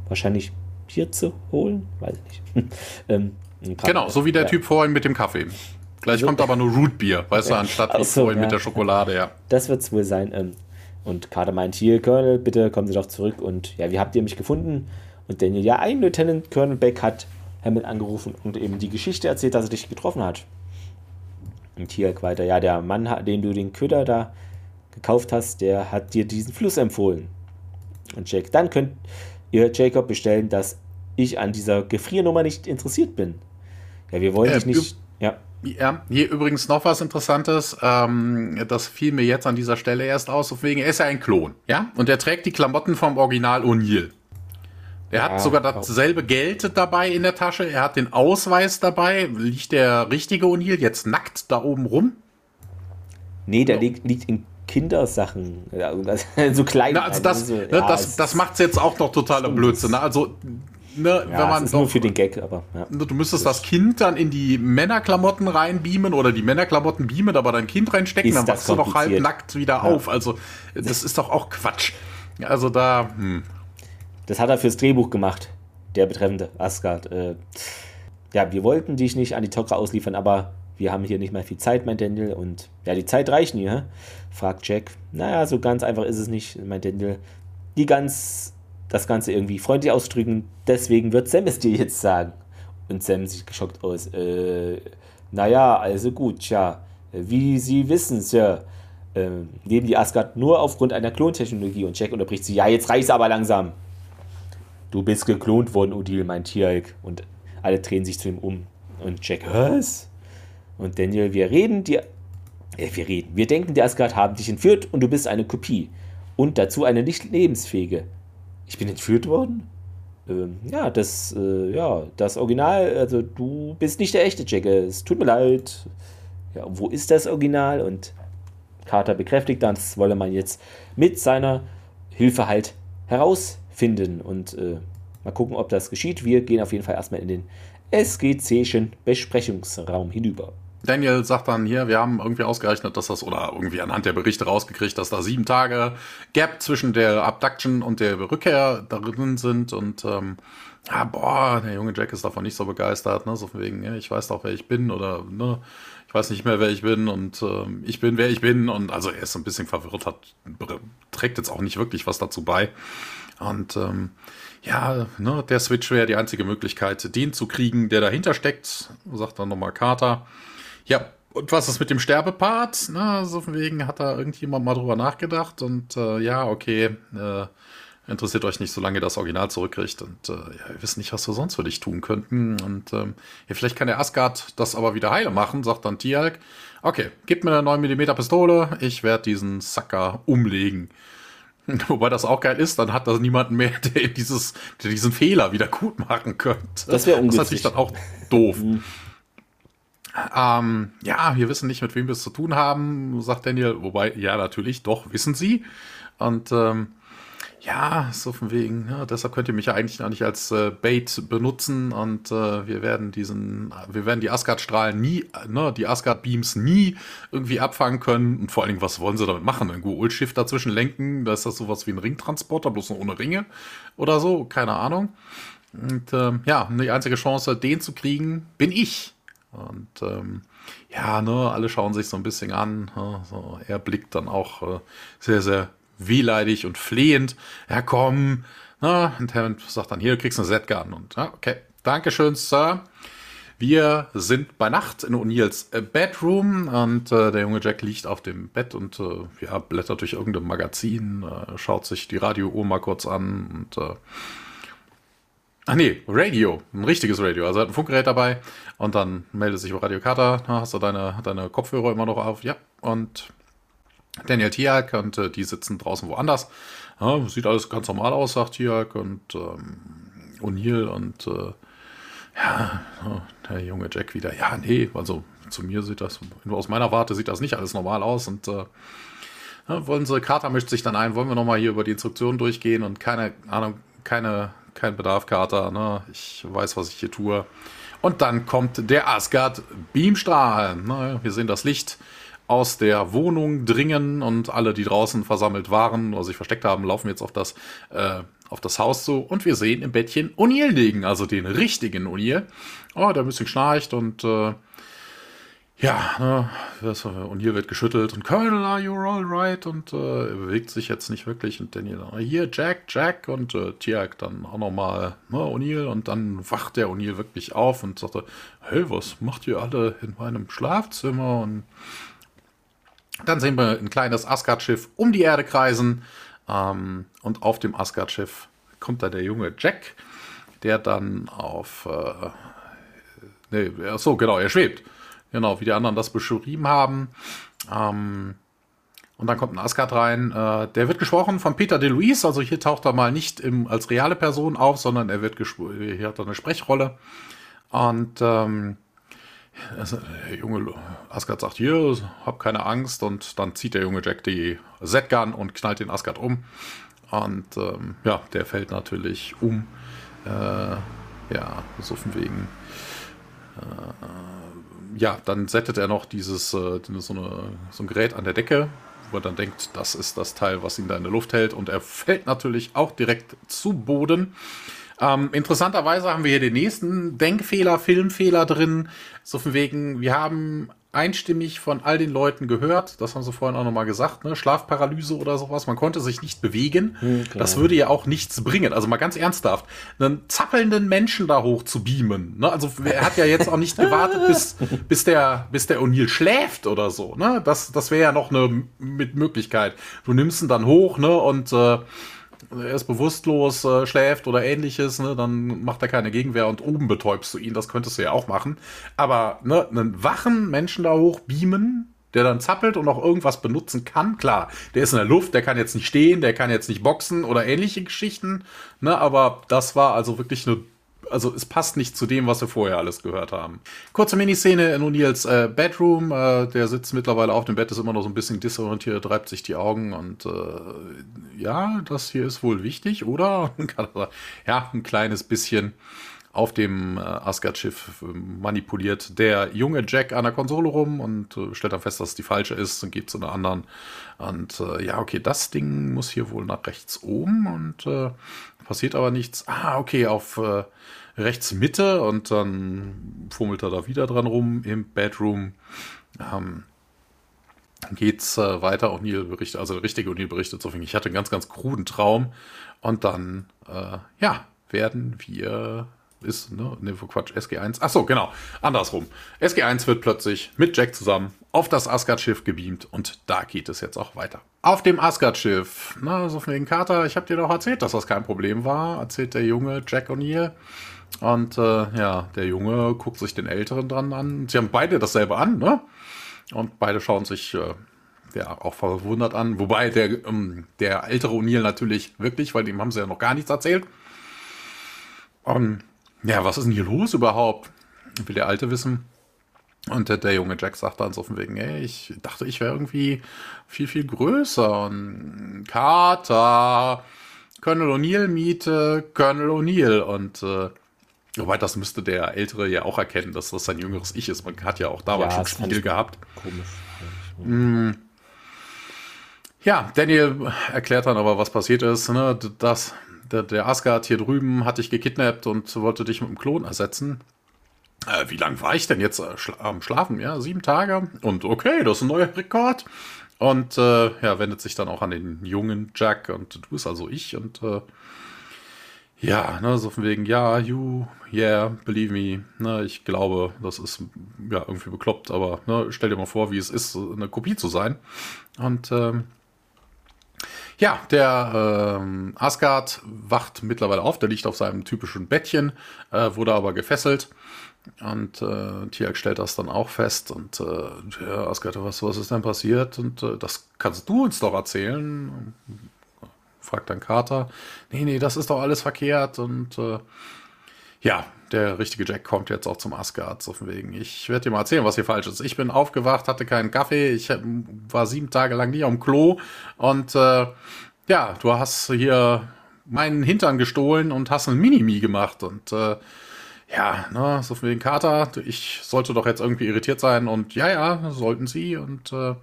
wahrscheinlich Bier zu holen. Weiß ich nicht. *laughs* ähm, Genau, so wie der ja. Typ vorhin mit dem Kaffee. Gleich also, kommt aber nur Rootbier, weißt du, anstatt wie so, vorhin ja. mit der Schokolade, ja. Das wird es wohl sein. Ähm, und Carter meint, hier, Colonel, bitte kommen Sie doch zurück. Und ja, wie habt ihr mich gefunden? Und Daniel, ja, ein Lieutenant Colonel Beck hat Hammond angerufen und eben die Geschichte erzählt, dass er dich getroffen hat. Und hier weiter, ja, der Mann, den du den Köder da gekauft hast, der hat dir diesen Fluss empfohlen. Und Jack, dann könnt ihr Jacob bestellen, dass ich an dieser Gefriernummer nicht interessiert bin. Ja, wir wollen äh, dich nicht. Ja. Ja, hier übrigens noch was Interessantes. Ähm, das fiel mir jetzt an dieser Stelle erst aus. Wegen, er ist ja ein Klon, ja? Und er trägt die Klamotten vom Original O'Neill. Er ja, hat sogar dasselbe Geld dabei in der Tasche. Er hat den Ausweis dabei. Liegt der richtige O'Neill jetzt nackt da oben rum? Nee, der so. liegt, liegt in Kindersachen. *laughs* so klein. Na, also das, also so, ne, ja, das, das macht es jetzt auch noch totaler Blödsinn. Ne? Also ne, ja, wenn man ist doch, nur für den Gag, aber ja. Ne, du müsstest das Kind dann in die Männerklamotten reinbeamen oder die Männerklamotten beamen, aber dein Kind reinstecken, ist dann wachst du doch halb nackt wieder ja. auf. Also das ist doch auch Quatsch. Also da. Hm. Das hat er fürs Drehbuch gemacht, der betreffende Asgard. Äh, ja, wir wollten dich nicht an die Tokra ausliefern, aber wir haben hier nicht mehr viel Zeit, mein Daniel. Und ja, die Zeit reicht nie, hä? fragt Jack. Naja, so ganz einfach ist es nicht, mein Daniel. Die ganz, das Ganze irgendwie freundlich ausdrücken, deswegen wird Sam es dir jetzt sagen. Und Sam sieht geschockt aus. Äh, naja, also gut, tja. Wie Sie wissen, Sir, äh, leben die Asgard nur aufgrund einer Klontechnologie. Und Jack unterbricht sie. Ja, jetzt reicht's aber langsam. Du bist geklont worden, Odile, mein Tieralk. Und alle drehen sich zu ihm um. Und Jack, was? Und Daniel, wir reden, die, äh, wir reden, wir denken, die Asgard haben dich entführt und du bist eine Kopie. Und dazu eine nicht lebensfähige. Ich bin entführt worden? Ähm, ja, das, äh, ja, das Original, also du bist nicht der echte Jack, es tut mir leid. Ja, wo ist das Original? Und Carter bekräftigt dann, das wolle man jetzt mit seiner Hilfe halt herausfinden. Und äh, mal gucken, ob das geschieht. Wir gehen auf jeden Fall erstmal in den SGC'schen Besprechungsraum hinüber. Daniel sagt dann hier, wir haben irgendwie ausgerechnet, dass das, oder irgendwie anhand der Berichte rausgekriegt, dass da sieben Tage Gap zwischen der Abduction und der Rückkehr darin sind und ähm, ja, boah, der junge Jack ist davon nicht so begeistert, ne? So von wegen, ja, ich weiß doch, wer ich bin oder ne, ich weiß nicht mehr, wer ich bin und ähm, ich bin, wer ich bin und also er ist ein bisschen verwirrt, hat trägt jetzt auch nicht wirklich was dazu bei. Und ähm, ja, ne, der Switch wäre die einzige Möglichkeit, den zu kriegen, der dahinter steckt, sagt dann nochmal Carter. Ja, und was ist mit dem Sterbepart? Na, so von wegen hat da irgendjemand mal drüber nachgedacht und äh, ja, okay, äh, interessiert euch nicht, solange ihr das Original zurückkriegt und äh, ja, ihr wisst nicht, was wir sonst für dich tun könnten und ähm, ja, vielleicht kann der Asgard das aber wieder heile machen, sagt dann Tialk. Okay, gib mir eine 9mm Pistole, ich werde diesen Sacker umlegen. *laughs* Wobei das auch geil ist, dann hat das niemanden mehr, *laughs* der, dieses, der diesen Fehler wieder gut machen könnte. Das wäre ungünstig. Das ist natürlich dann auch doof. Ähm, ja, wir wissen nicht, mit wem wir es zu tun haben, sagt Daniel. Wobei, ja, natürlich, doch, wissen sie. Und ähm, ja, so von wegen, ja, deshalb könnt ihr mich ja eigentlich noch nicht als äh, Bait benutzen und äh, wir werden diesen, wir werden die Asgard-Strahlen nie, ne, die Asgard-Beams nie irgendwie abfangen können. Und vor allen Dingen, was wollen sie damit machen? Ein Goul-Schiff dazwischen lenken? Da ist das sowas wie ein Ringtransporter, bloß noch ohne Ringe oder so, keine Ahnung. Und ähm, ja, die einzige Chance, den zu kriegen, bin ich. Und ähm, ja, ne, alle schauen sich so ein bisschen an. Ne, so, er blickt dann auch äh, sehr, sehr wehleidig und flehend. Ja, komm. Na, und Hammond sagt dann, hier, du kriegst eine Z-Gun. Und ja, okay, Dankeschön, Sir. Wir sind bei Nacht in O'Neills äh, Bedroom und äh, der junge Jack liegt auf dem Bett und äh, ja, blättert durch irgendein Magazin, äh, schaut sich die Radiouhr mal kurz an und äh, Ach nee, Radio, ein richtiges Radio. Also er hat ein Funkgerät dabei und dann meldet sich Radio Carter, hast du deine, deine Kopfhörer immer noch auf? Ja. Und Daniel Tiak und äh, die sitzen draußen woanders. Ja, sieht alles ganz normal aus, sagt Tiak und ähm, O'Neill und äh, ja, der junge Jack wieder. Ja, nee, also zu mir sieht das, aus meiner Warte sieht das nicht alles normal aus und äh, wollen sie, Carter mischt sich dann ein, wollen wir nochmal hier über die Instruktionen durchgehen und keine Ahnung, keine, kein Bedarf, Carter, ne? Ich weiß, was ich hier tue. Und dann kommt der Asgard Beamstrahl. Ne? Wir sehen das Licht aus der Wohnung dringen und alle, die draußen versammelt waren oder sich versteckt haben, laufen jetzt auf das, äh, auf das Haus zu und wir sehen im Bettchen O'Neill liegen, also den richtigen O'Neill. Oh, der ein bisschen schnarcht und äh, ja, ne, O'Neill wird geschüttelt und Colonel, are you all right? Und äh, er bewegt sich jetzt nicht wirklich und Daniel, hier Jack, Jack und äh, Tiag dann auch nochmal ne, O'Neill und dann wacht der O'Neill wirklich auf und sagte, hey, was macht ihr alle in meinem Schlafzimmer? Und dann sehen wir ein kleines Asgard-Schiff um die Erde kreisen. Ähm, und auf dem Asgard-Schiff kommt da der junge Jack, der dann auf. Äh, nee, so, genau, er schwebt. Genau, wie die anderen das beschrieben haben. Ähm, und dann kommt ein Asgard rein. Äh, der wird gesprochen von Peter DeLuise. Also hier taucht er mal nicht im, als reale Person auf, sondern er wird hier hat er eine Sprechrolle. Und ähm, also, der junge Asgard sagt, hier, hab keine Angst. Und dann zieht der junge Jack die Z-Gun und knallt den Asgard um. Und ähm, ja, der fällt natürlich um. Äh, ja, so von wegen. Äh, ja, dann settet er noch dieses, äh, so, eine, so ein Gerät an der Decke, wo er dann denkt, das ist das Teil, was ihn da in der Luft hält. Und er fällt natürlich auch direkt zu Boden. Ähm, interessanterweise haben wir hier den nächsten Denkfehler, Filmfehler drin. So von wegen, wir haben einstimmig von all den Leuten gehört, das haben sie vorhin auch nochmal gesagt, ne? Schlafparalyse oder sowas, man konnte sich nicht bewegen. Hm, das würde ja auch nichts bringen. Also mal ganz ernsthaft, einen zappelnden Menschen da hoch zu beamen. Ne? Also er hat ja jetzt auch nicht gewartet, *laughs* bis, bis der, bis der O'Neill schläft oder so. Ne? Das, das wäre ja noch eine mit Möglichkeit. Du nimmst ihn dann hoch ne? und äh, er ist bewusstlos, äh, schläft oder ähnliches, ne, dann macht er keine Gegenwehr und oben betäubst du ihn. Das könntest du ja auch machen. Aber ne, einen wachen Menschen da hoch beamen, der dann zappelt und auch irgendwas benutzen kann, klar, der ist in der Luft, der kann jetzt nicht stehen, der kann jetzt nicht boxen oder ähnliche Geschichten. Ne, aber das war also wirklich eine also es passt nicht zu dem, was wir vorher alles gehört haben. Kurze Miniszene in O'Neills äh, Bedroom. Äh, der sitzt mittlerweile auf dem Bett, ist immer noch so ein bisschen disorientiert, reibt sich die Augen und äh, ja, das hier ist wohl wichtig, oder? *laughs* ja, ein kleines bisschen auf dem äh, Asgard-Schiff äh, manipuliert der junge Jack an der Konsole rum und äh, stellt dann fest, dass es die falsche ist und geht zu einer anderen. Und äh, ja, okay, das Ding muss hier wohl nach rechts oben und äh, passiert aber nichts. Ah, okay, auf äh, rechts Mitte und dann fummelt er da wieder dran rum im Bedroom. Ähm, geht's äh, weiter. O'Neill berichtet, also der richtige O'Neill berichtet so, ich hatte einen ganz, ganz kruden Traum und dann, äh, ja, werden wir ist, ne, ne, Quatsch, SG1. Ach so, genau, andersrum. SG1 wird plötzlich mit Jack zusammen auf das Asgard-Schiff gebeamt und da geht es jetzt auch weiter. Auf dem Asgard-Schiff, na, so von wegen Carter, ich habe dir doch erzählt, dass das kein Problem war, erzählt der junge Jack O'Neill. Und äh, ja, der Junge guckt sich den Älteren dran an. Sie haben beide dasselbe an, ne? Und beide schauen sich äh, ja auch verwundert an. Wobei der, ähm, der ältere O'Neill natürlich wirklich, weil dem haben sie ja noch gar nichts erzählt. Und ja, was ist denn hier los überhaupt? Will der Alte wissen. Und der, der, junge Jack sagt dann so von wegen, ey, ich dachte, ich wäre irgendwie viel, viel größer. Und Carter, Colonel O'Neill Miete, Colonel O'Neill. Und äh, wobei das müsste der Ältere ja auch erkennen, dass das sein jüngeres Ich ist. Man hat ja auch damals ja, schon Spiegel gehabt. Komisch. Mm. Ja, Daniel erklärt dann aber, was passiert ist. Ne? Das, der, der Asgard hier drüben hat dich gekidnappt und wollte dich mit dem Klon ersetzen. Äh, wie lange war ich denn jetzt äh, schla am Schlafen? Ja, sieben Tage. Und okay, das ist ein neuer Rekord. Und äh, ja, wendet sich dann auch an den jungen Jack und du bist also ich und äh, ja, ne, so von wegen, ja, you, yeah, believe me, ne, ich glaube, das ist ja irgendwie bekloppt, aber ne, stell dir mal vor, wie es ist, eine Kopie zu sein. Und ähm, ja, der ähm, Asgard wacht mittlerweile auf, der liegt auf seinem typischen Bettchen, äh, wurde aber gefesselt. Und äh, Tiag stellt das dann auch fest. Und äh, ja, Asgard, was, was ist denn passiert? Und äh, das kannst du uns doch erzählen. Fragt dann Carter. Nee, nee, das ist doch alles verkehrt. Und äh, ja, der richtige Jack kommt jetzt auch zum Asgard. So von wegen, ich werde dir mal erzählen, was hier falsch ist. Ich bin aufgewacht, hatte keinen Kaffee, ich war sieben Tage lang nie am Klo und äh, ja, du hast hier meinen Hintern gestohlen und hast ein Minimi gemacht und äh, ja, ne, so von wegen Kater, ich sollte doch jetzt irgendwie irritiert sein und ja, ja, sollten sie und äh,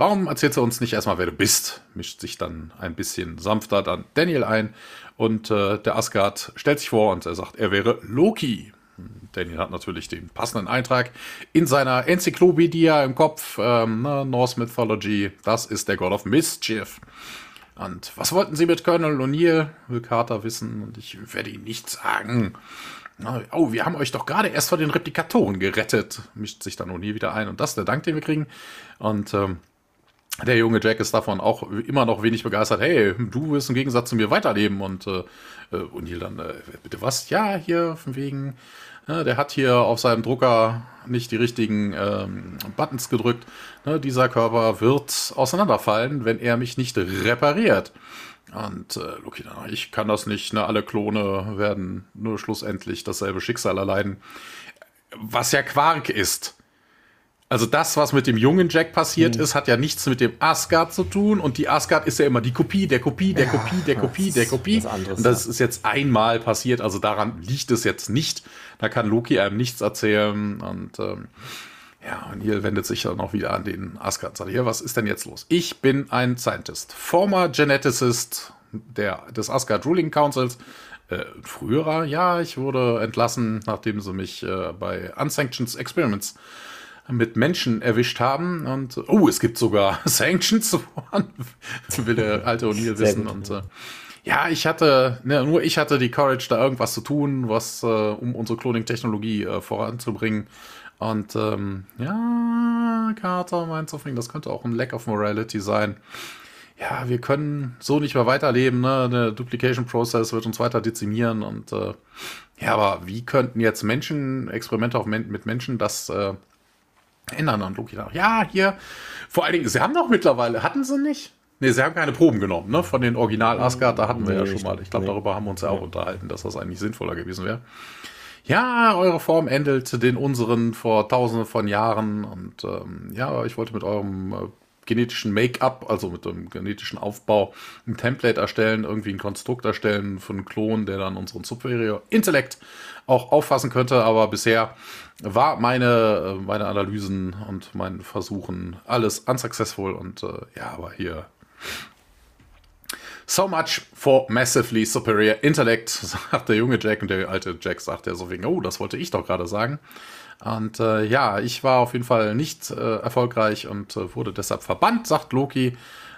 warum erzählst du uns nicht erstmal, wer du bist? Mischt sich dann ein bisschen sanfter dann Daniel ein und äh, der Asgard stellt sich vor und er sagt, er wäre Loki. Daniel hat natürlich den passenden Eintrag in seiner Enzyklopädie im Kopf, ähm, ne, Norse Mythology. Das ist der God of Mischief. Und was wollten Sie mit Colonel O'Neill? Will Carter wissen und ich werde ihn nicht sagen. Oh, wir haben euch doch gerade erst vor den Replikatoren gerettet. Mischt sich dann O'Neill wieder ein und das ist der Dank, den wir kriegen. Und ähm, der junge Jack ist davon auch immer noch wenig begeistert. Hey, du wirst im Gegensatz zu mir weiterleben. Und äh, O'Neill dann, äh, bitte was? Ja, hier von wegen, äh, der hat hier auf seinem Drucker nicht die richtigen ähm, Buttons gedrückt. Ne, dieser Körper wird auseinanderfallen, wenn er mich nicht repariert. Und äh, Loki, ich kann das nicht. Ne? Alle Klone werden nur schlussendlich dasselbe Schicksal erleiden. Was ja Quark ist. Also das, was mit dem jungen Jack passiert mhm. ist, hat ja nichts mit dem Asgard zu tun. Und die Asgard ist ja immer die Kopie, der Kopie, der ja, Kopie, der Kopie, der Kopie. Anderes, und das ja. ist jetzt einmal passiert. Also daran liegt es jetzt nicht. Da kann Loki einem nichts erzählen. Und ähm, ja, und hier wendet sich dann auch wieder an den Asgard sagt, hier, was ist denn jetzt los? Ich bin ein Scientist, former Geneticist der, des Asgard Ruling Councils. Äh, früherer, ja, ich wurde entlassen, nachdem sie mich äh, bei Unsanctioned Experiments mit Menschen erwischt haben. Und oh, es gibt sogar *laughs* Sanctions, will der alte O'Neill wissen. Gut, und äh, ja, ich hatte, ne, nur ich hatte die Courage, da irgendwas zu tun, was, äh, um unsere Cloning-Technologie äh, voranzubringen. Und ähm, ja, Carter meint so, das könnte auch ein Lack of Morality sein. Ja, wir können so nicht mehr weiterleben, ne? Der Duplication Process wird uns weiter dezimieren und äh, ja, aber wie könnten jetzt Menschen, Experimente auf Men mit Menschen das äh, ändern. Und Loki sagt, ja, hier, vor allen Dingen, sie haben doch mittlerweile, hatten sie nicht? Nee, sie haben keine Proben genommen, ne? Von den Original Asgard, da hatten wir nee, ja schon mal. Ich glaube, nee. darüber haben wir uns ja auch ja. unterhalten, dass das eigentlich sinnvoller gewesen wäre. Ja, eure Form ähnelt den unseren vor tausenden von Jahren und ähm, ja, ich wollte mit eurem äh, genetischen Make-up, also mit dem genetischen Aufbau, ein Template erstellen, irgendwie ein Konstrukt erstellen von einem Klon, der dann unseren Superior Intellekt auch auffassen könnte, aber bisher war meine, äh, meine Analysen und mein Versuchen alles unsuccessful und äh, ja, aber hier So much for massively superior intellect, *laughs* sagt der junge Jack und der alte Jack sagt ja so wegen, oh, das wollte ich doch gerade sagen. Und äh, ja, ich war auf jeden Fall nicht äh, erfolgreich und äh, wurde deshalb verbannt, sagt Loki.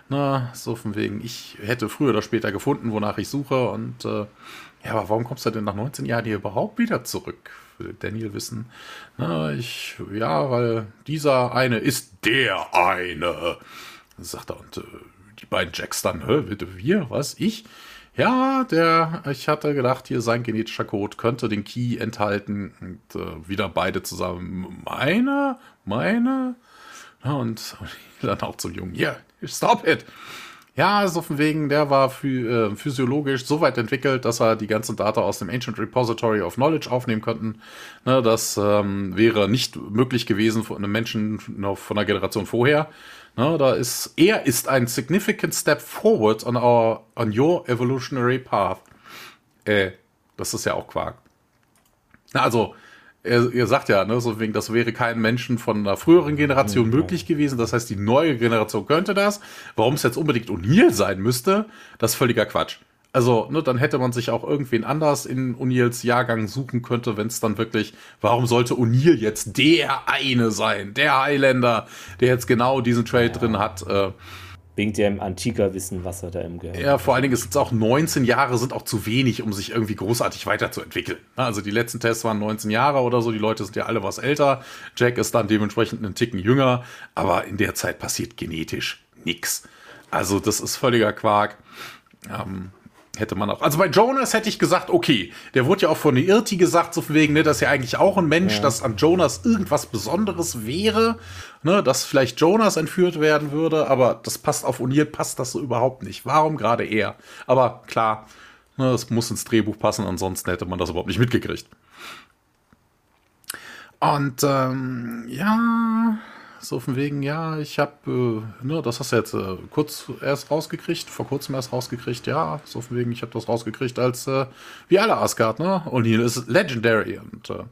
Na, so von wegen, ich hätte früher oder später gefunden, wonach ich suche und äh, ja, aber warum kommst du denn nach 19 Jahren hier überhaupt wieder zurück? Will Daniel wissen. Na, ich, ja, weil dieser eine ist der eine. Sagt er, und äh, die beiden Jacks dann, hä, bitte wir, was, ich? Ja, der, ich hatte gedacht, hier sein genetischer Code könnte den Key enthalten und äh, wieder beide zusammen. Meine? Meine? Ja, und, und *laughs* dann auch zum Jungen, yeah, stop it! Ja, so von wegen, der war phy äh, physiologisch so weit entwickelt, dass er die ganzen Data aus dem Ancient Repository of Knowledge aufnehmen könnten. Ne, das ähm, wäre nicht möglich gewesen von einem Menschen noch von einer Generation vorher. Ne, da ist, er ist ein significant step forward on our, on your evolutionary path. Äh, das ist ja auch Quark. Na, also, er, er sagt ja, ne, so wegen, das wäre kein Menschen von einer früheren Generation mhm. möglich gewesen. Das heißt, die neue Generation könnte das. Warum es jetzt unbedingt O'Neill sein müsste, das ist völliger Quatsch. Also, ne, dann hätte man sich auch irgendwen anders in O'Neills Jahrgang suchen könnte, wenn es dann wirklich, warum sollte O'Neill jetzt der eine sein, der Highlander, der jetzt genau diesen Trade ja. drin hat? Äh, wegen dem antiker Wissen, was er da im Gehirn Ja, vor allen Dingen sind es auch 19 Jahre, sind auch zu wenig, um sich irgendwie großartig weiterzuentwickeln. Also die letzten Tests waren 19 Jahre oder so, die Leute sind ja alle was älter. Jack ist dann dementsprechend einen Ticken jünger, aber in der Zeit passiert genetisch nichts. Also das ist völliger Quark. Ähm, Hätte man auch. Also bei Jonas hätte ich gesagt, okay, der wurde ja auch von Irti gesagt, so von wegen, ne, dass ja eigentlich auch ein Mensch, ja. dass an Jonas irgendwas Besonderes wäre, ne, dass vielleicht Jonas entführt werden würde, aber das passt auf O'Neill, passt das so überhaupt nicht. Warum gerade er? Aber klar, ne, das muss ins Drehbuch passen, ansonsten hätte man das überhaupt nicht mitgekriegt. Und ähm, ja, so von wegen, ja, ich habe, äh, ne, das hast du jetzt äh, kurz erst rausgekriegt, vor kurzem erst rausgekriegt, ja, so von wegen, ich habe das rausgekriegt als, äh, wie alle Asgard, ne, und hier ist Legendary und, äh,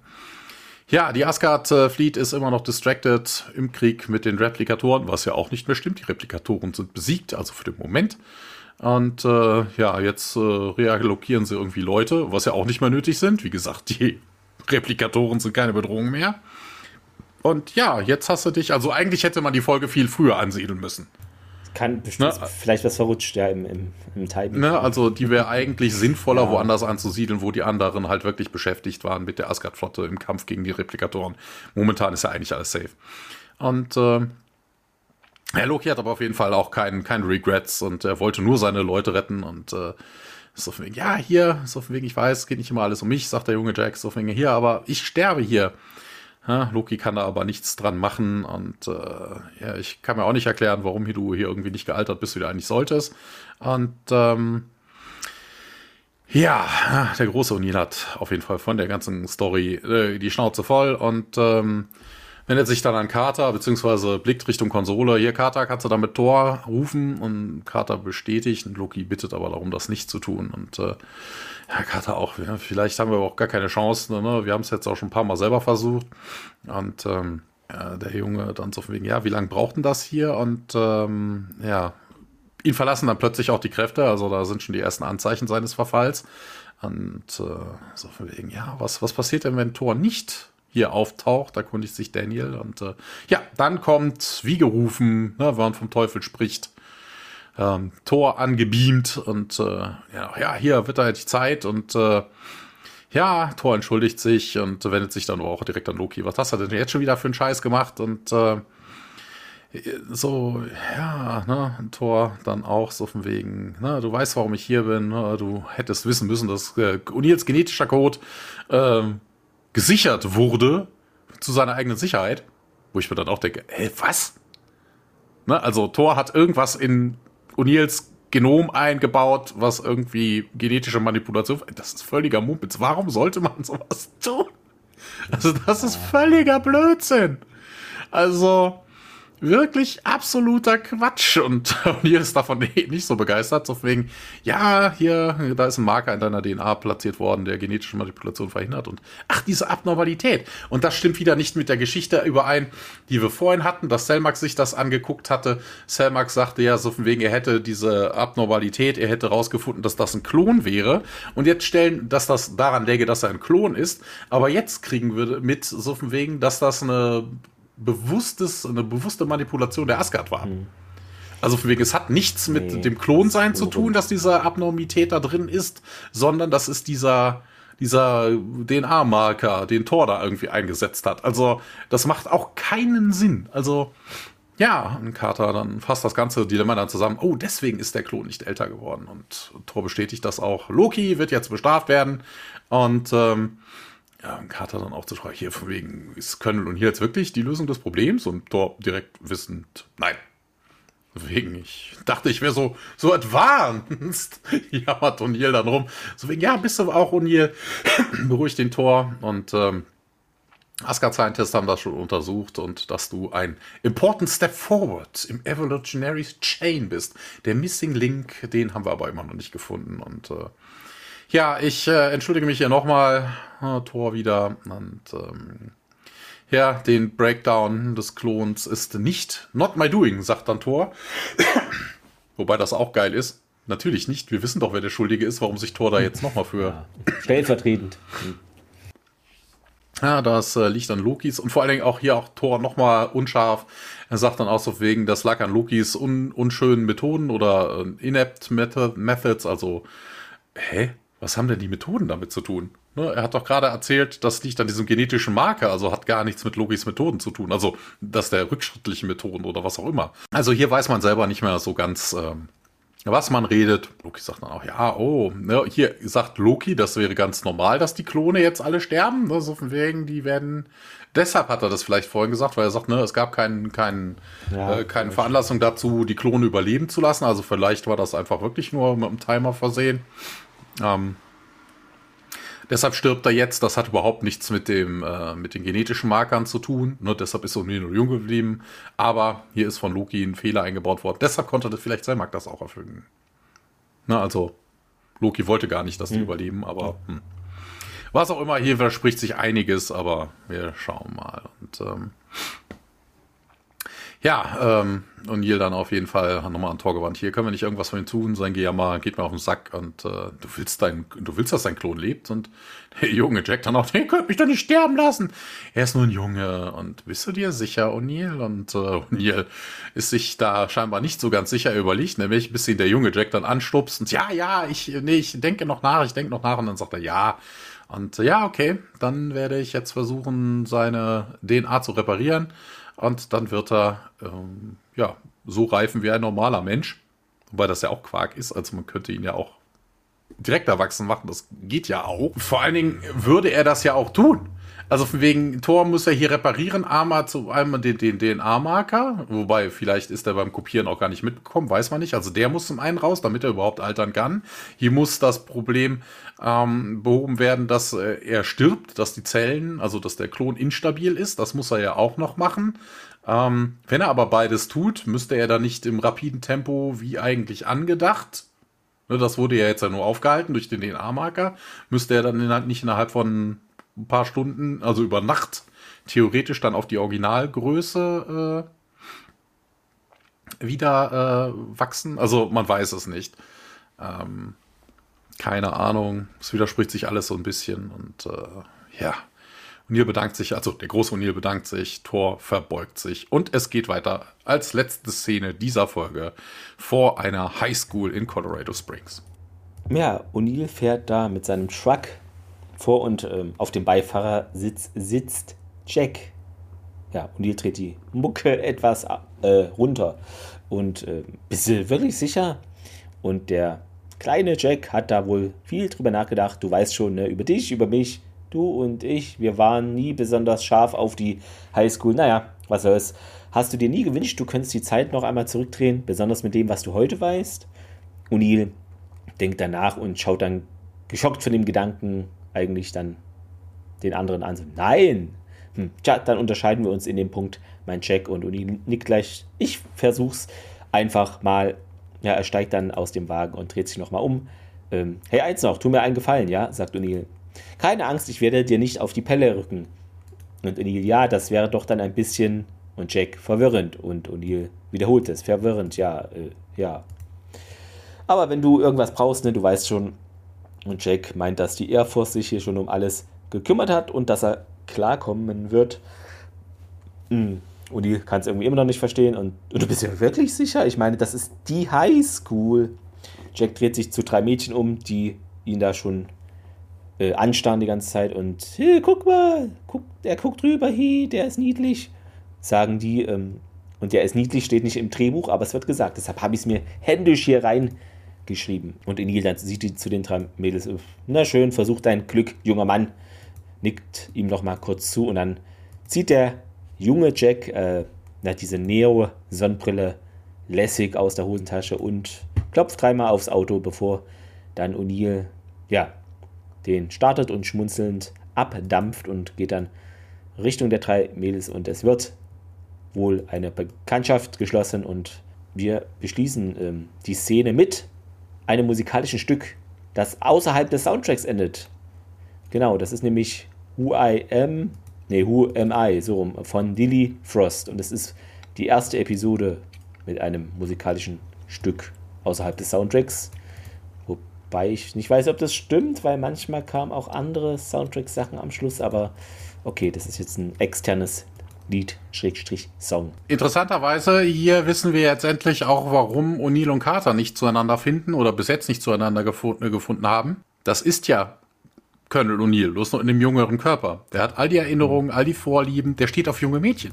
ja, die Asgard äh, ist immer noch distracted im Krieg mit den Replikatoren, was ja auch nicht mehr stimmt. Die Replikatoren sind besiegt, also für den Moment. Und äh, ja, jetzt äh, realokieren sie irgendwie Leute, was ja auch nicht mehr nötig sind. Wie gesagt, die *laughs* Replikatoren sind keine Bedrohung mehr. Und ja, jetzt hast du dich, also eigentlich hätte man die Folge viel früher ansiedeln müssen. Kann bestimmt ne? vielleicht was verrutscht, ja, im, im, im Timing. Ne? Also die wäre *laughs* eigentlich sinnvoller, ja. woanders anzusiedeln, wo die anderen halt wirklich beschäftigt waren mit der Asgard-Flotte im Kampf gegen die Replikatoren. Momentan ist ja eigentlich alles safe. Und äh, Herr Loki hat aber auf jeden Fall auch keinen kein Regrets und er wollte nur seine Leute retten und äh, so von wegen, ja, hier, so von wegen, ich weiß, es geht nicht immer alles um mich, sagt der junge Jack, so von wegen, hier, aber ich sterbe hier. Ja, Loki kann da aber nichts dran machen und äh, ja, ich kann mir auch nicht erklären, warum du hier irgendwie nicht gealtert bist, wie du eigentlich solltest. Und ähm, ja, der große O'Neill hat auf jeden Fall von der ganzen Story äh, die Schnauze voll und ähm, wendet sich dann an Carter, beziehungsweise blickt Richtung Konsole. Hier, Carter, kannst du damit Tor rufen? Und Carter bestätigt und Loki bittet aber darum, das nicht zu tun. Und äh, ja, Carter auch, ja, vielleicht haben wir auch gar keine Chance. Ne? Wir haben es jetzt auch schon ein paar Mal selber versucht. Und ähm, ja, der Junge dann so von wegen, ja, wie lange braucht denn das hier? Und ähm, ja, ihn verlassen dann plötzlich auch die Kräfte. Also da sind schon die ersten Anzeichen seines Verfalls. Und äh, so von wegen, ja, was, was passiert denn, wenn Thor nicht hier auftaucht? Erkundigt sich Daniel. Und äh, ja, dann kommt, wie gerufen, ne, wenn vom Teufel spricht, ähm, Thor angebeamt und äh, ja, hier wird da endlich Zeit und äh, ja, Thor entschuldigt sich und wendet sich dann auch direkt an Loki. Was hast du denn jetzt schon wieder für einen Scheiß gemacht? Und äh, so, ja, ne, Thor dann auch so von wegen, ne, du weißt, warum ich hier bin, ne, du hättest wissen müssen, dass äh, O'Neills genetischer Code äh, gesichert wurde zu seiner eigenen Sicherheit, wo ich mir dann auch denke, hä, was? Ne, also Thor hat irgendwas in O'Neills Genom eingebaut, was irgendwie genetische Manipulation, das ist völliger Mumpitz. Warum sollte man sowas tun? Also das ist völliger Blödsinn. Also, wirklich absoluter Quatsch. Und *laughs* hier ist davon nicht so begeistert. So wegen, ja, hier, da ist ein Marker in deiner DNA platziert worden, der genetische Manipulation verhindert. Und ach, diese Abnormalität. Und das stimmt wieder nicht mit der Geschichte überein, die wir vorhin hatten, dass Selmax sich das angeguckt hatte. Selmax sagte ja so von wegen, er hätte diese Abnormalität, er hätte rausgefunden, dass das ein Klon wäre. Und jetzt stellen, dass das daran läge, dass er ein Klon ist. Aber jetzt kriegen wir mit so von wegen, dass das eine bewusstes, eine bewusste Manipulation der Asgard war. Mhm. Also von wegen, es hat nichts mit nee, dem Klonsein zu tun, dass diese Abnormität da drin ist, sondern das ist dieser, dieser DNA-Marker, den Thor da irgendwie eingesetzt hat. Also, das macht auch keinen Sinn. Also, ja, und Carter dann fasst das ganze Dilemma dann zusammen. Oh, deswegen ist der Klon nicht älter geworden. Und Thor bestätigt das auch. Loki wird jetzt bestraft werden. Und ähm, ja, und Carter dann auch zu schreiben, hier von wegen, ist Colonel und hier jetzt wirklich die Lösung des Problems? Und Thor direkt wissend, nein. Wegen, ich dachte, ich wäre so, so advanced. *laughs* Jammert O'Neill dann rum. So wegen, ja, bist du auch O'Neill. *clears throat* Beruhigt den Tor. Und ähm, Asgard Scientists haben das schon untersucht und dass du ein important step forward im Evolutionary Chain bist. Der Missing Link, den haben wir aber immer noch nicht gefunden. Und äh, ja, ich äh, entschuldige mich hier nochmal. Äh, Tor wieder. Und ähm, ja, den Breakdown des Klons ist nicht not my doing, sagt dann Thor. *coughs* Wobei das auch geil ist. Natürlich nicht. Wir wissen doch, wer der Schuldige ist. Warum sich Thor da jetzt nochmal für. Ja, stellvertretend. Ja, das äh, liegt an Lokis und vor allen Dingen auch hier auch Thor nochmal unscharf. Er sagt dann auch so wegen, das lag an Lokis un unschönen Methoden oder äh, inept Method Methods, also hä? Was haben denn die Methoden damit zu tun? Ne, er hat doch gerade erzählt, das liegt an diesem genetischen Marker, also hat gar nichts mit Logis Methoden zu tun. Also das der rückschrittlichen Methoden oder was auch immer. Also hier weiß man selber nicht mehr so ganz, ähm, was man redet. Loki sagt dann auch, ja, oh, ne, hier sagt Loki, das wäre ganz normal, dass die Klone jetzt alle sterben. Ne, so von wegen, die werden. Deshalb hat er das vielleicht vorhin gesagt, weil er sagt, ne, es gab keinen, keinen, ja, äh, keine Veranlassung dazu, die Klone überleben zu lassen. Also vielleicht war das einfach wirklich nur mit einem Timer versehen. Ähm, deshalb stirbt er jetzt. Das hat überhaupt nichts mit, dem, äh, mit den genetischen Markern zu tun. Nur deshalb ist er nur jung geblieben. Aber hier ist von Loki ein Fehler eingebaut worden. Deshalb konnte das vielleicht Selmak das auch erfüllen. Na, also, Loki wollte gar nicht, dass die hm. überleben, aber hm. was auch immer, hier widerspricht sich einiges, aber wir schauen mal. Und ähm, ja, ähm, O'Neill dann auf jeden Fall nochmal an Tor gewandt. Hier können wir nicht irgendwas von ihm tun. Sein Gejammer geht mir auf den Sack und äh, du willst dein, du willst, dass dein Klon lebt. Und *laughs* der junge Jack dann auch, der könnte mich doch nicht sterben lassen. Er ist nur ein Junge und bist du dir sicher, O'Neill? Und äh, O'Neill ist sich da scheinbar nicht so ganz sicher überlegt, nämlich bis ihn der junge Jack dann anstupst und ja, ja, ich, nee, ich denke noch nach, ich denke noch nach und dann sagt er ja. Und äh, ja, okay, dann werde ich jetzt versuchen, seine DNA zu reparieren. Und dann wird er ähm, ja, so reifen wie ein normaler Mensch. Wobei das ja auch Quark ist. Also man könnte ihn ja auch direkt erwachsen machen. Das geht ja auch. Vor allen Dingen würde er das ja auch tun. Also von wegen Tor muss er hier reparieren, Arma zu einmal den, den DNA-Marker, wobei vielleicht ist er beim Kopieren auch gar nicht mitgekommen, weiß man nicht. Also der muss zum einen raus, damit er überhaupt altern kann. Hier muss das Problem ähm, behoben werden, dass äh, er stirbt, dass die Zellen, also dass der Klon instabil ist. Das muss er ja auch noch machen. Ähm, wenn er aber beides tut, müsste er dann nicht im rapiden Tempo wie eigentlich angedacht. Ne, das wurde ja jetzt ja nur aufgehalten durch den DNA-Marker. Müsste er dann nicht innerhalb von ein paar Stunden, also über Nacht, theoretisch dann auf die Originalgröße äh, wieder äh, wachsen. Also man weiß es nicht. Ähm, keine Ahnung. Es widerspricht sich alles so ein bisschen und äh, ja. O'Neill bedankt sich, also der große O'Neill bedankt sich, Thor verbeugt sich und es geht weiter als letzte Szene dieser Folge vor einer Highschool in Colorado Springs. Ja, O'Neill fährt da mit seinem Truck vor und ähm, auf dem Beifahrersitz sitzt Jack. Ja, und hier dreht die Mucke etwas äh, runter. Und äh, bist du wirklich sicher? Und der kleine Jack hat da wohl viel drüber nachgedacht. Du weißt schon, ne, über dich, über mich, du und ich. Wir waren nie besonders scharf auf die Highschool. Naja, was soll's. Hast du dir nie gewünscht, du könntest die Zeit noch einmal zurückdrehen, besonders mit dem, was du heute weißt? O'Neill denkt danach und schaut dann geschockt von dem Gedanken eigentlich dann den anderen an. Nein! Hm, tja, dann unterscheiden wir uns in dem Punkt, mein Jack und Uni nickt gleich. Ich versuch's einfach mal. Ja, er steigt dann aus dem Wagen und dreht sich nochmal um. Ähm, hey, eins noch, tu mir einen Gefallen, ja, sagt O'Neill. Keine Angst, ich werde dir nicht auf die Pelle rücken. Und O'Neill, ja, das wäre doch dann ein bisschen. Und Jack, verwirrend. Und O'Neill wiederholt es, verwirrend, ja, äh, ja. Aber wenn du irgendwas brauchst, ne, du weißt schon, und Jack meint, dass die Air Force sich hier schon um alles gekümmert hat und dass er klarkommen wird. Hm. Und die kann es irgendwie immer noch nicht verstehen. Und, und, du bist ja wirklich sicher? Ich meine, das ist die High School. Jack dreht sich zu drei Mädchen um, die ihn da schon äh, anstarren die ganze Zeit. Und hey, guck mal, guck, er guckt drüber, hey, der ist niedlich. Sagen die. Ähm, und der ist niedlich, steht nicht im Drehbuch, aber es wird gesagt. Deshalb habe ich es mir händisch hier rein geschrieben. Und Enil dann sieht die zu den drei Mädels, na schön, versuch dein Glück, junger Mann, nickt ihm noch mal kurz zu und dann zieht der junge Jack äh, diese Neo-Sonnenbrille lässig aus der Hosentasche und klopft dreimal aufs Auto, bevor dann O'Neill, ja, den startet und schmunzelnd abdampft und geht dann Richtung der drei Mädels und es wird wohl eine Bekanntschaft geschlossen und wir beschließen ähm, die Szene mit einem musikalischen Stück, das außerhalb des Soundtracks endet. Genau, das ist nämlich Who I Am, nee, Who Am I, so rum, von Dilly Frost. Und es ist die erste Episode mit einem musikalischen Stück außerhalb des Soundtracks. Wobei ich nicht weiß, ob das stimmt, weil manchmal kamen auch andere Soundtrack-Sachen am Schluss, aber okay, das ist jetzt ein externes Lied, Schrägstrich, Song. Interessanterweise, hier wissen wir jetzt endlich auch, warum O'Neill und Carter nicht zueinander finden oder bis jetzt nicht zueinander gefunden, gefunden haben. Das ist ja Colonel O'Neill, bloß noch in einem jüngeren Körper. Der hat all die Erinnerungen, all die Vorlieben, der steht auf junge Mädchen.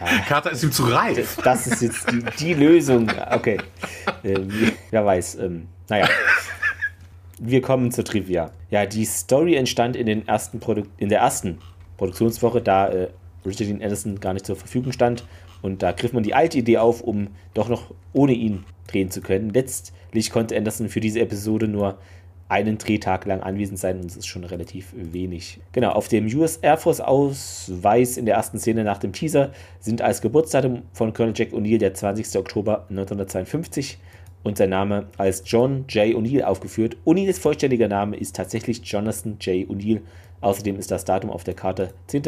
Ja. Carter ist ihm zu reif. Das ist jetzt die, die Lösung. Okay. Äh, wer weiß. Ähm, naja. Wir kommen zur Trivia. Ja, die Story entstand in, den ersten Produ in der ersten Produktionswoche, da äh, Richard Dean Anderson gar nicht zur Verfügung stand. Und da griff man die alte Idee auf, um doch noch ohne ihn drehen zu können. Letztlich konnte Anderson für diese Episode nur einen Drehtag lang anwesend sein und das ist schon relativ wenig. Genau, auf dem US Air Force Ausweis in der ersten Szene nach dem Teaser sind als Geburtsdatum von Colonel Jack O'Neill der 20. Oktober 1952 und sein Name als John J. O'Neill aufgeführt. O'Neills vollständiger Name ist tatsächlich Jonathan J. O'Neill. Außerdem ist das Datum auf der Karte 10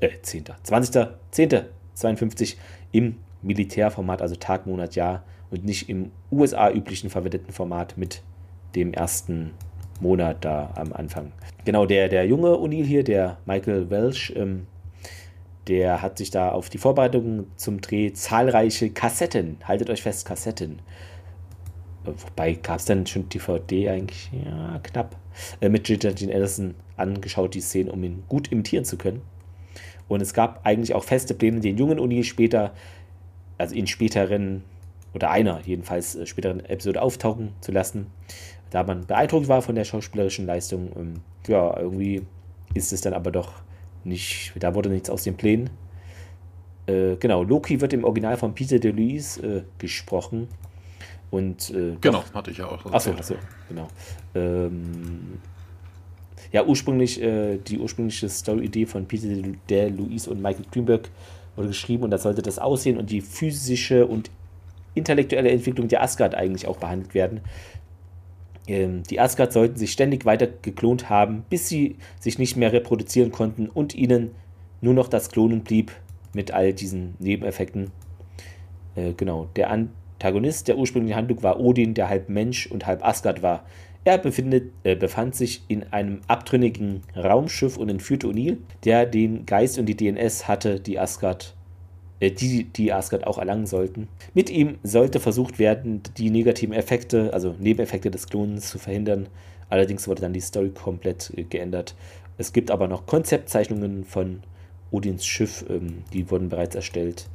äh, 10. 20. 10. 52 im Militärformat, also Tag, Monat, Jahr und nicht im USA-üblichen verwendeten Format mit dem ersten Monat da am Anfang. Genau, der, der junge O'Neill hier, der Michael Welsh, ähm, der hat sich da auf die Vorbereitungen zum Dreh zahlreiche Kassetten, haltet euch fest, Kassetten. Wobei gab es dann schon DVD eigentlich, ja, knapp, äh, mit Gina Jean Ellison angeschaut, die Szenen, um ihn gut imitieren zu können. Und es gab eigentlich auch feste Pläne, den jungen Uni später, also in späteren, oder einer jedenfalls äh, späteren Episode auftauchen zu lassen. Da man beeindruckt war von der schauspielerischen Leistung, ähm, ja, irgendwie ist es dann aber doch nicht, da wurde nichts aus den Plänen. Äh, genau, Loki wird im Original von Peter DeLuise äh, gesprochen. Und, äh, genau, doch, hatte ich ja auch. Achso, achso, genau. Ähm, ja, ursprünglich, äh, die ursprüngliche Story-Idee von Peter DeLuise und Michael Greenberg wurde geschrieben und da sollte das Aussehen und die physische und intellektuelle Entwicklung der Asgard eigentlich auch behandelt werden. Ähm, die Asgard sollten sich ständig weiter geklont haben, bis sie sich nicht mehr reproduzieren konnten und ihnen nur noch das Klonen blieb mit all diesen Nebeneffekten. Äh, genau, der Antagonist der ursprünglichen Handlung war Odin, der halb Mensch und halb Asgard war. Er befindet, äh, befand sich in einem abtrünnigen Raumschiff und entführte O'Neill, der den Geist und die DNS hatte, die Asgard äh, die die Asgard auch erlangen sollten. Mit ihm sollte versucht werden, die negativen Effekte, also Nebeneffekte des Klonens zu verhindern. Allerdings wurde dann die Story komplett äh, geändert. Es gibt aber noch Konzeptzeichnungen von Odins Schiff, ähm, die wurden bereits erstellt.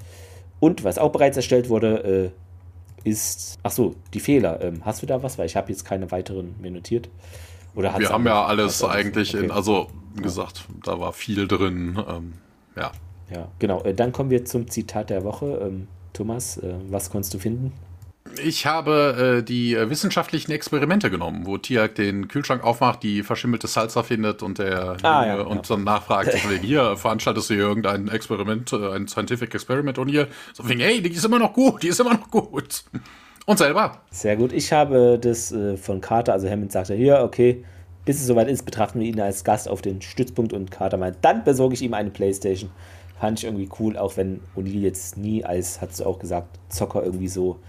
Und was auch bereits erstellt wurde, äh, ist, ach so, die Fehler. Ähm, hast du da was? Weil ich habe jetzt keine weiteren mehr notiert. Oder Wir haben ja alles eigentlich okay. in, also gesagt, da war viel drin. Ähm, ja. Ja, genau. Äh, dann kommen wir zum Zitat der Woche. Ähm, Thomas, äh, was konntest du finden? Ich habe äh, die äh, wissenschaftlichen Experimente genommen, wo Tiag den Kühlschrank aufmacht, die verschimmelte Salsa findet und der ah, ja, und ja. dann nachfragt, wegen hier veranstaltest du hier irgendein Experiment, äh, ein Scientific Experiment und hier so wegen, hey, die ist immer noch gut, die ist immer noch gut. Und selber. Sehr gut. Ich habe das äh, von Carter, also Hammond sagte hier, okay, bis es soweit ist, betrachten wir ihn als Gast auf den Stützpunkt und Carter meint, dann besorge ich ihm eine Playstation. Fand ich irgendwie cool, auch wenn O'Neill jetzt nie als, hat sie auch gesagt, Zocker irgendwie so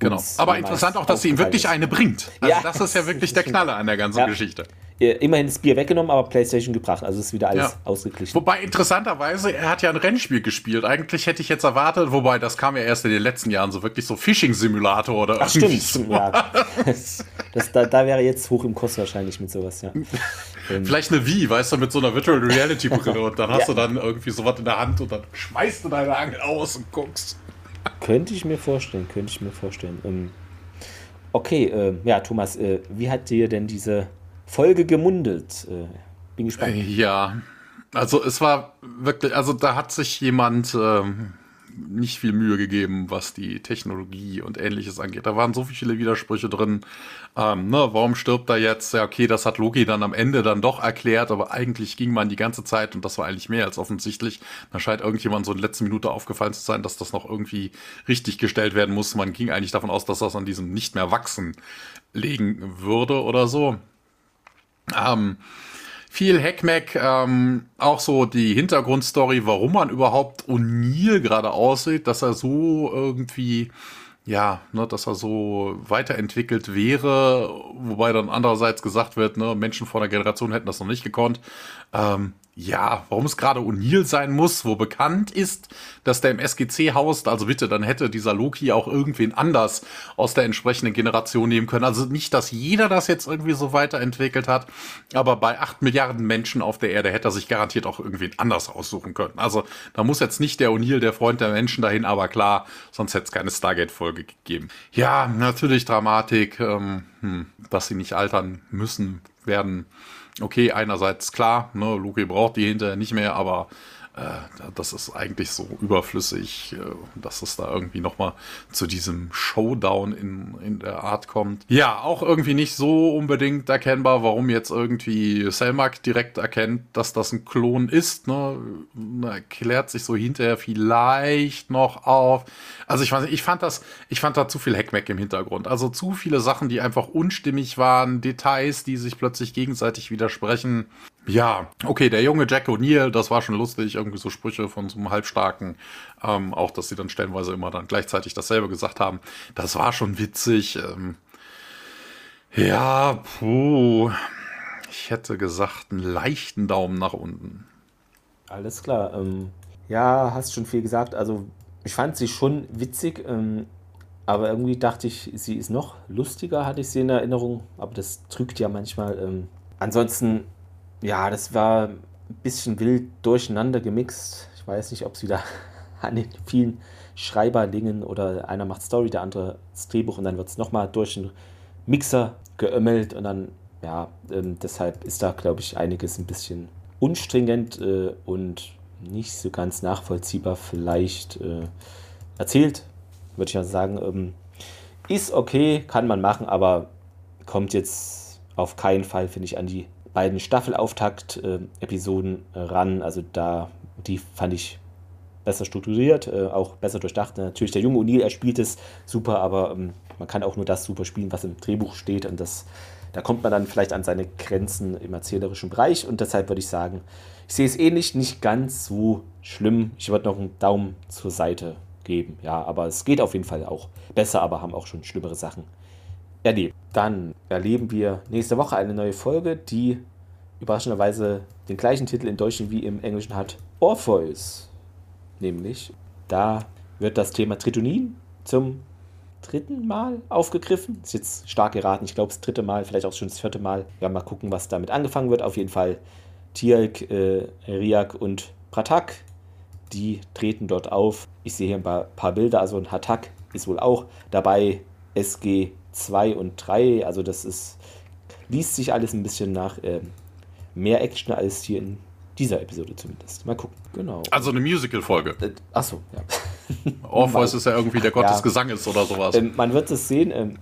Genau. Aber interessant auch, dass sie ihm wirklich eine bringt. Also ja. das ist ja wirklich der Knaller an der ganzen ja. Geschichte. Immerhin das Bier weggenommen, aber PlayStation gebracht. Also ist wieder alles ja. ausgeglichen. Wobei interessanterweise, er hat ja ein Rennspiel gespielt. Eigentlich hätte ich jetzt erwartet, wobei das kam ja erst in den letzten Jahren so wirklich so Fishing-Simulator oder Ach, stimmt. So. Ja. *laughs* Das, da, da, wäre jetzt hoch im Kurs wahrscheinlich mit sowas, ja. *laughs* Ähm. Vielleicht eine Wii, weißt du, mit so einer Virtual Reality Brille *laughs* und dann hast du dann irgendwie sowas in der Hand und dann schmeißt du deine Angel aus und guckst. Könnte ich mir vorstellen, könnte ich mir vorstellen. Ähm, okay, äh, ja, Thomas, äh, wie hat dir denn diese Folge gemundet? Äh, bin gespannt. Äh, ja, also es war wirklich, also da hat sich jemand ähm, nicht viel Mühe gegeben, was die Technologie und ähnliches angeht. Da waren so viele Widersprüche drin. Ähm, ne, warum stirbt er jetzt? Ja, okay, das hat Loki dann am Ende dann doch erklärt, aber eigentlich ging man die ganze Zeit, und das war eigentlich mehr als offensichtlich, da scheint irgendjemand so in letzter Minute aufgefallen zu sein, dass das noch irgendwie richtig gestellt werden muss. Man ging eigentlich davon aus, dass das an diesem nicht mehr wachsen legen würde oder so. Ähm, viel Hackmack, ähm, auch so die Hintergrundstory, warum man überhaupt O'Neill gerade aussieht, dass er so irgendwie, ja, ne, dass er so weiterentwickelt wäre, wobei dann andererseits gesagt wird, ne, Menschen vor einer Generation hätten das noch nicht gekonnt. Ähm, ja, warum es gerade O'Neill sein muss, wo bekannt ist, dass der im SGC haust. Also bitte, dann hätte dieser Loki auch irgendwen anders aus der entsprechenden Generation nehmen können. Also nicht, dass jeder das jetzt irgendwie so weiterentwickelt hat, aber bei acht Milliarden Menschen auf der Erde hätte er sich garantiert auch irgendwen anders aussuchen können. Also da muss jetzt nicht der O'Neill, der Freund der Menschen dahin, aber klar, sonst hätte es keine Stargate-Folge gegeben. Ja, natürlich Dramatik, ähm, hm, dass sie nicht altern müssen, werden okay, einerseits klar, ne, Luki braucht die hinterher nicht mehr, aber das ist eigentlich so überflüssig, äh, dass es da irgendwie nochmal zu diesem Showdown in, in der Art kommt. Ja, auch irgendwie nicht so unbedingt erkennbar, warum jetzt irgendwie Selmak direkt erkennt, dass das ein Klon ist. Ne? Erklärt sich so hinterher vielleicht noch auf. Also ich weiß nicht, ich fand das, ich fand da zu viel Heckmeck im Hintergrund. Also zu viele Sachen, die einfach unstimmig waren, Details, die sich plötzlich gegenseitig widersprechen. Ja, okay, der junge Jack O'Neill, das war schon lustig, irgendwie so Sprüche von so einem Halbstarken. Ähm, auch, dass sie dann stellenweise immer dann gleichzeitig dasselbe gesagt haben. Das war schon witzig. Ähm, ja, puh. Ich hätte gesagt, einen leichten Daumen nach unten. Alles klar. Ähm, ja, hast schon viel gesagt. Also, ich fand sie schon witzig. Ähm, aber irgendwie dachte ich, sie ist noch lustiger, hatte ich sie in Erinnerung. Aber das trügt ja manchmal. Ähm, ansonsten ja, das war ein bisschen wild durcheinander gemixt. Ich weiß nicht, ob es wieder *laughs* an den vielen Schreiberlingen oder einer macht Story, der andere das Drehbuch und dann wird es nochmal durch den Mixer geömmelt und dann, ja, ähm, deshalb ist da, glaube ich, einiges ein bisschen unstringent äh, und nicht so ganz nachvollziehbar vielleicht äh, erzählt, würde ich mal sagen. Ähm, ist okay, kann man machen, aber kommt jetzt auf keinen Fall, finde ich, an die beiden Staffelauftakt-Episoden äh, ran. Also da, die fand ich besser strukturiert, äh, auch besser durchdacht. Natürlich, der junge O'Neill, er spielt es super, aber ähm, man kann auch nur das super spielen, was im Drehbuch steht. Und das, da kommt man dann vielleicht an seine Grenzen im erzählerischen Bereich. Und deshalb würde ich sagen, ich sehe es ähnlich, nicht ganz so schlimm. Ich würde noch einen Daumen zur Seite geben. Ja, aber es geht auf jeden Fall auch besser, aber haben auch schon schlimmere Sachen erlebt. Dann erleben wir nächste Woche eine neue Folge, die überraschenderweise den gleichen Titel im Deutschen wie im Englischen hat: Orpheus. Nämlich, da wird das Thema Tritonin zum dritten Mal aufgegriffen. Ist jetzt stark geraten, ich glaube das dritte Mal, vielleicht auch schon das vierte Mal. Ja, mal gucken, was damit angefangen wird. Auf jeden Fall Tialk, äh, Riak und Pratak, die treten dort auf. Ich sehe hier ein paar, paar Bilder, also ein Hatak ist wohl auch dabei. SG 2 und 3, also das ist, liest sich alles ein bisschen nach äh, mehr Action als hier in dieser Episode zumindest. Mal gucken. Genau. Also eine Musical-Folge. Äh, achso, ja. *laughs* Orpheus ist ja irgendwie der Gott ja. des Gesanges oder sowas. Ähm, man wird es sehen. Ähm,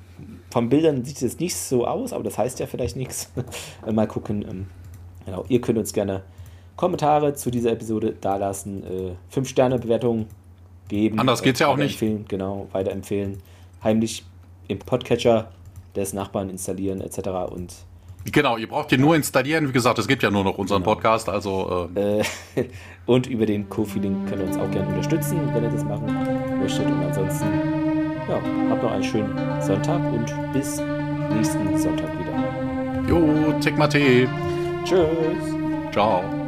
von Bildern sieht es nicht so aus, aber das heißt ja vielleicht nichts. *laughs* Mal gucken. Ähm, genau. Ihr könnt uns gerne Kommentare zu dieser Episode dalassen, äh, 5-Sterne-Bewertungen geben. Anders geht es ja auch nicht. Genau, weiterempfehlen. Heimlich im Podcatcher des Nachbarn installieren etc. Und Genau, ihr braucht den nur installieren. Wie gesagt, es gibt ja nur noch unseren genau. Podcast. Also, äh. *laughs* und über den Kofi-Link könnt ihr uns auch gerne unterstützen, wenn ihr das machen möchtet. Und ansonsten, ja, habt noch einen schönen Sonntag und bis nächsten Sonntag wieder. Jo, Tick. Tschüss. Ciao.